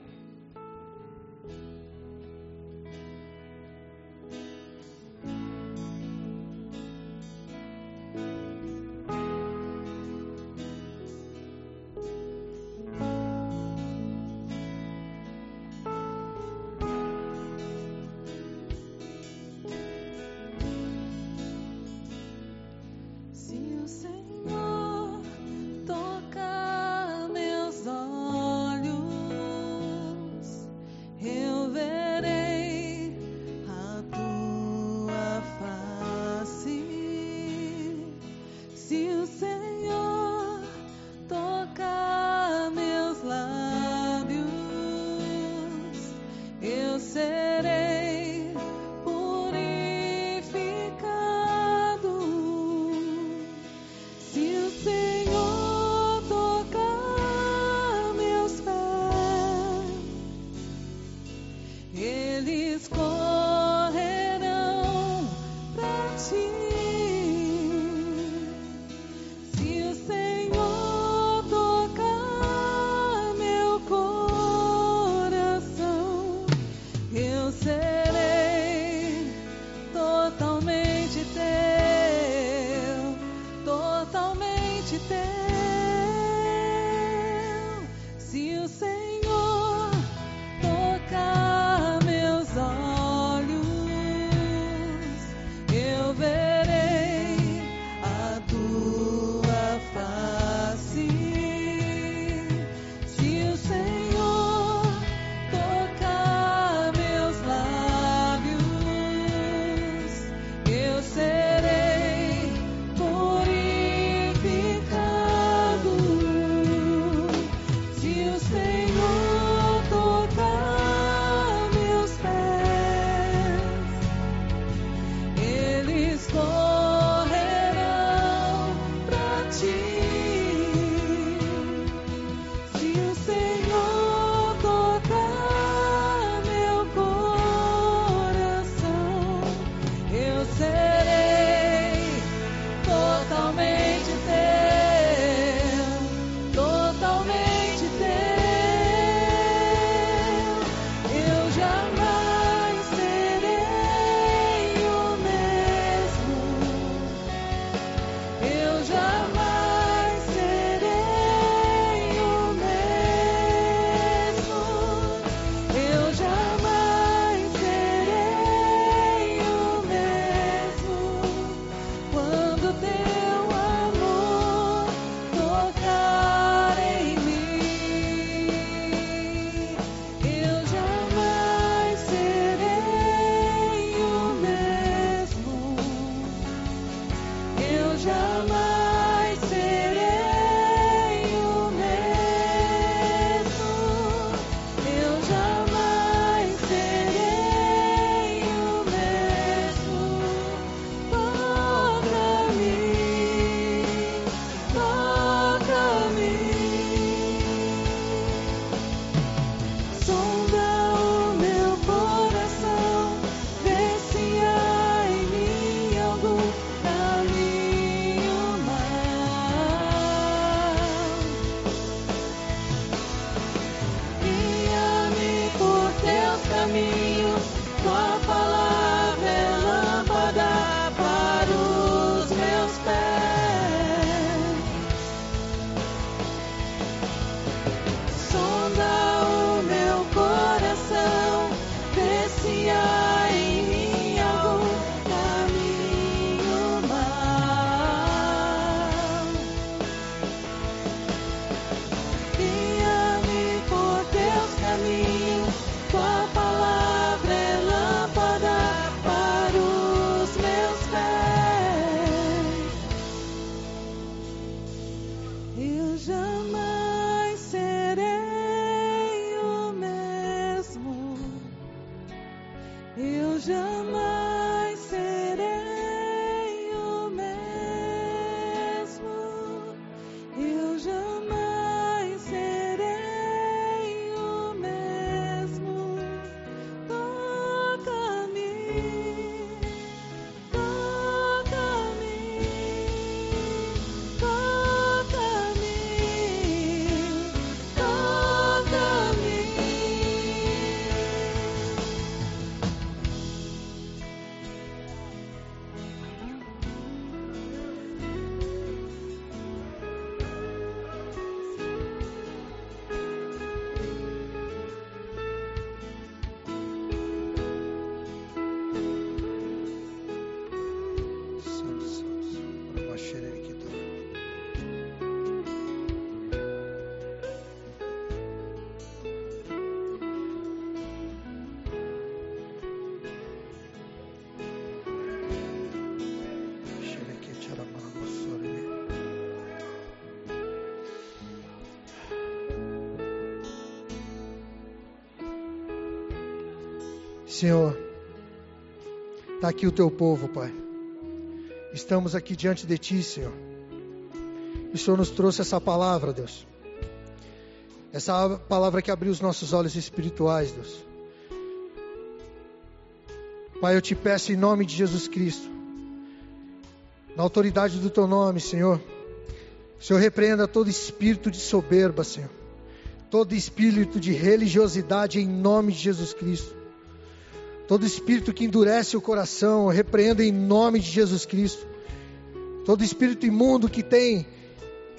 Here's a man. Senhor, está aqui o teu povo, Pai. Estamos aqui diante de Ti, Senhor. E o Senhor nos trouxe essa palavra, Deus. Essa palavra que abriu os nossos olhos espirituais, Deus. Pai, eu te peço em nome de Jesus Cristo, na autoridade do Teu nome, Senhor. Senhor repreenda todo espírito de soberba, Senhor. Todo espírito de religiosidade em nome de Jesus Cristo. Todo espírito que endurece o coração, repreendo em nome de Jesus Cristo. Todo espírito imundo que tem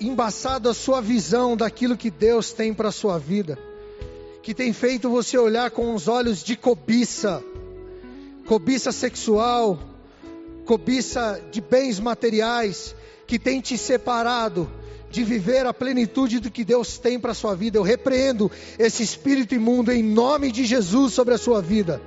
embaçado a sua visão daquilo que Deus tem para a sua vida, que tem feito você olhar com os olhos de cobiça, cobiça sexual, cobiça de bens materiais, que tem te separado de viver a plenitude do que Deus tem para a sua vida. Eu repreendo esse espírito imundo em nome de Jesus sobre a sua vida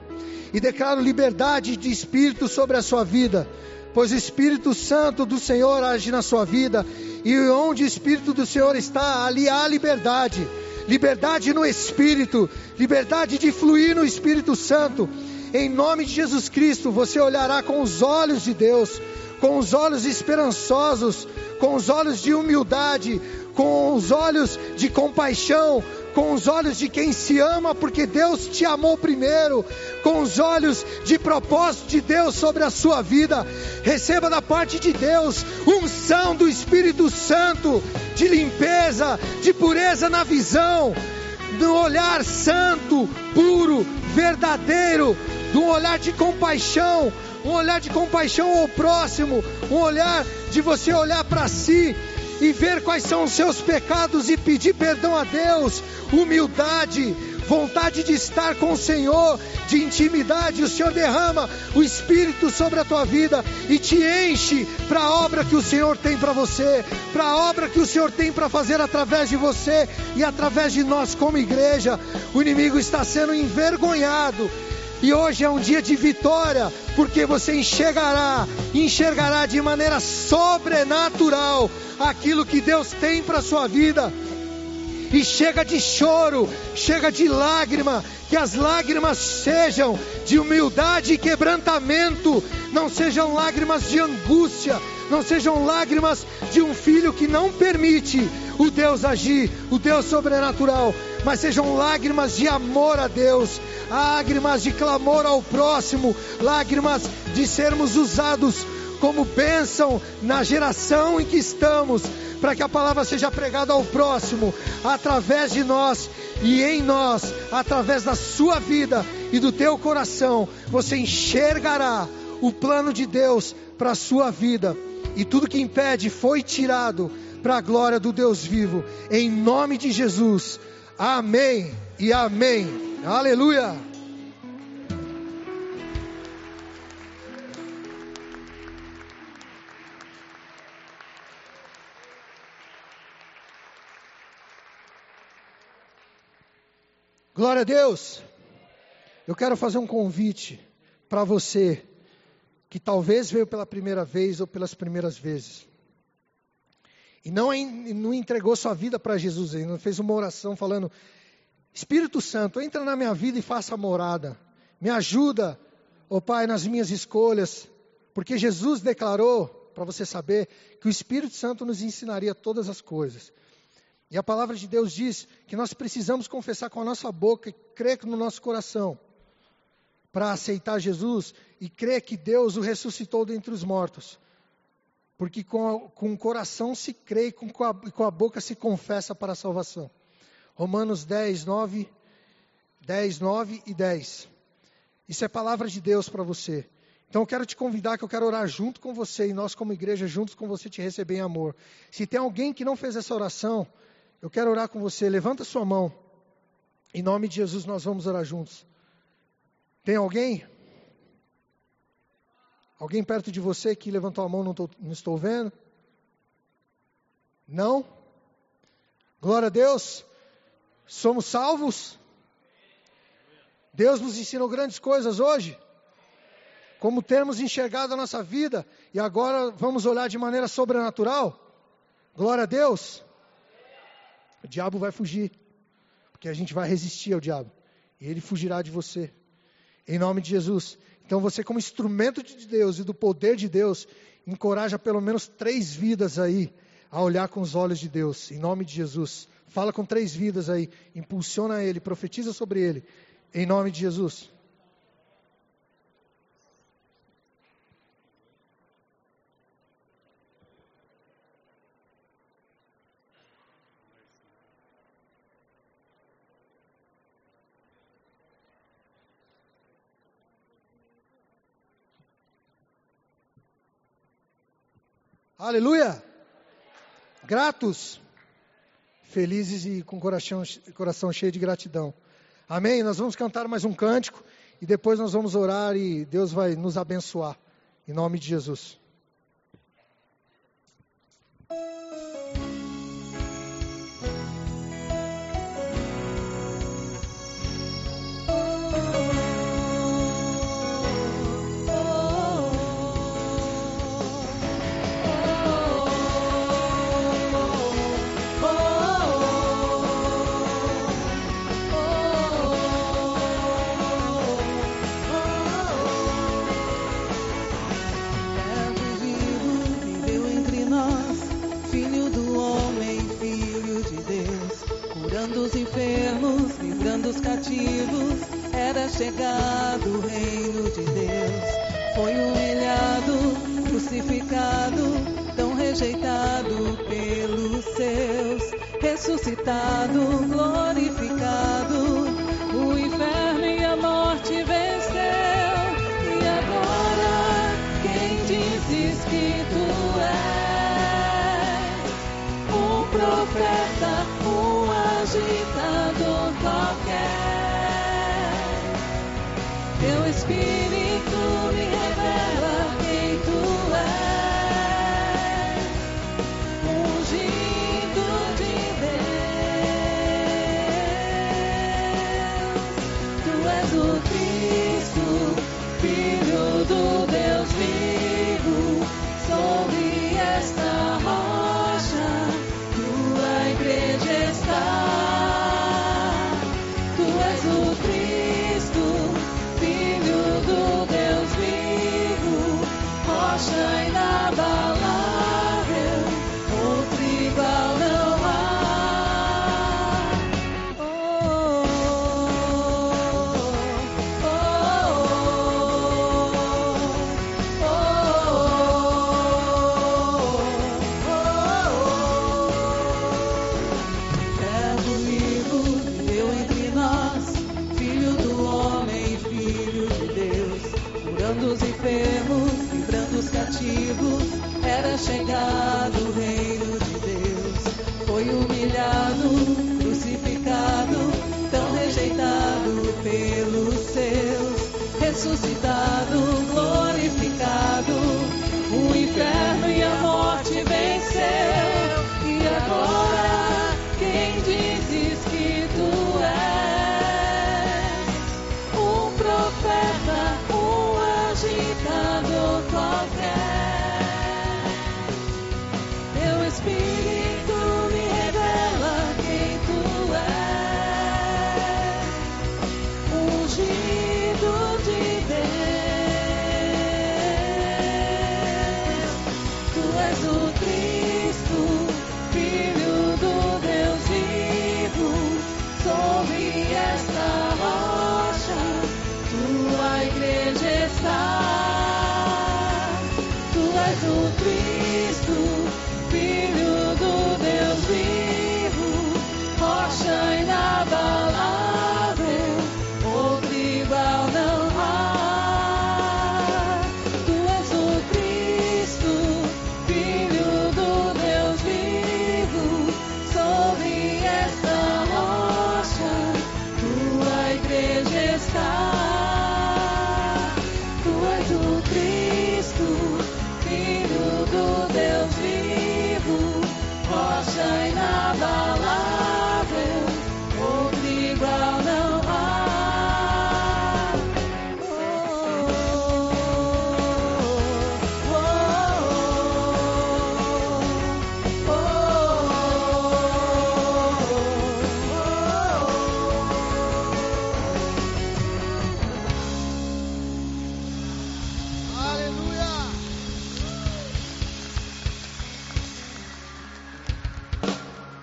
e declaro liberdade de espírito sobre a sua vida, pois o Espírito Santo do Senhor age na sua vida, e onde o Espírito do Senhor está, ali há liberdade. Liberdade no Espírito, liberdade de fluir no Espírito Santo. Em nome de Jesus Cristo, você olhará com os olhos de Deus, com os olhos esperançosos, com os olhos de humildade, com os olhos de compaixão, com os olhos de quem se ama, porque Deus te amou primeiro, com os olhos de propósito de Deus sobre a sua vida. Receba da parte de Deus unção do Espírito Santo, de limpeza, de pureza na visão, do olhar santo, puro, verdadeiro, do olhar de compaixão, um olhar de compaixão ao próximo, um olhar de você olhar para si e ver quais são os seus pecados e pedir perdão a Deus, humildade, vontade de estar com o Senhor, de intimidade. O Senhor derrama o Espírito sobre a tua vida e te enche para a obra que o Senhor tem para você, para a obra que o Senhor tem para fazer através de você e através de nós como igreja. O inimigo está sendo envergonhado e hoje é um dia de vitória, porque você enxergará, enxergará de maneira sobrenatural aquilo que Deus tem para sua vida. E chega de choro, chega de lágrima, que as lágrimas sejam de humildade e quebrantamento, não sejam lágrimas de angústia, não sejam lágrimas de um filho que não permite o Deus agir, o Deus sobrenatural, mas sejam lágrimas de amor a Deus, lágrimas de clamor ao próximo, lágrimas de sermos usados como bênção na geração em que estamos, para que a palavra seja pregada ao próximo, através de nós e em nós, através da sua vida e do teu coração, você enxergará o plano de Deus para a sua vida. E tudo que impede foi tirado para a glória do Deus vivo. Em nome de Jesus. Amém e amém. Aleluia. Glória a Deus. Eu quero fazer um convite para você que talvez veio pela primeira vez ou pelas primeiras vezes. E não, não entregou sua vida para Jesus, não fez uma oração falando: Espírito Santo, entra na minha vida e faça morada. Me ajuda, ó oh Pai, nas minhas escolhas. Porque Jesus declarou, para você saber, que o Espírito Santo nos ensinaria todas as coisas. E a palavra de Deus diz que nós precisamos confessar com a nossa boca e crer no nosso coração para aceitar Jesus e crer que Deus o ressuscitou dentre os mortos. Porque com, a, com o coração se crê e com, a, com a boca se confessa para a salvação. Romanos 10, 9, 10, 9 e 10. Isso é palavra de Deus para você. Então eu quero te convidar, que eu quero orar junto com você e nós como igreja juntos com você te receber em amor. Se tem alguém que não fez essa oração, eu quero orar com você. Levanta sua mão. Em nome de Jesus nós vamos orar juntos. Tem alguém? Alguém perto de você que levantou a mão, não, tô, não estou vendo? Não? Glória a Deus. Somos salvos? Deus nos ensinou grandes coisas hoje. Como temos enxergado a nossa vida e agora vamos olhar de maneira sobrenatural. Glória a Deus. O diabo vai fugir, porque a gente vai resistir ao diabo e ele fugirá de você. Em nome de Jesus. Então você, como instrumento de Deus e do poder de Deus, encoraja pelo menos três vidas aí a olhar com os olhos de Deus. Em nome de Jesus. Fala com três vidas aí, impulsiona ele, profetiza sobre ele, em nome de Jesus. Aleluia! Gratos felizes e com coração, coração cheio de gratidão. Amém? Nós vamos cantar mais um cântico e depois nós vamos orar e Deus vai nos abençoar. Em nome de Jesus. os enfermos, livrando os cativos. Era chegado o reino de Deus. Foi humilhado, crucificado, tão rejeitado pelos seus. Ressuscitado, glorioso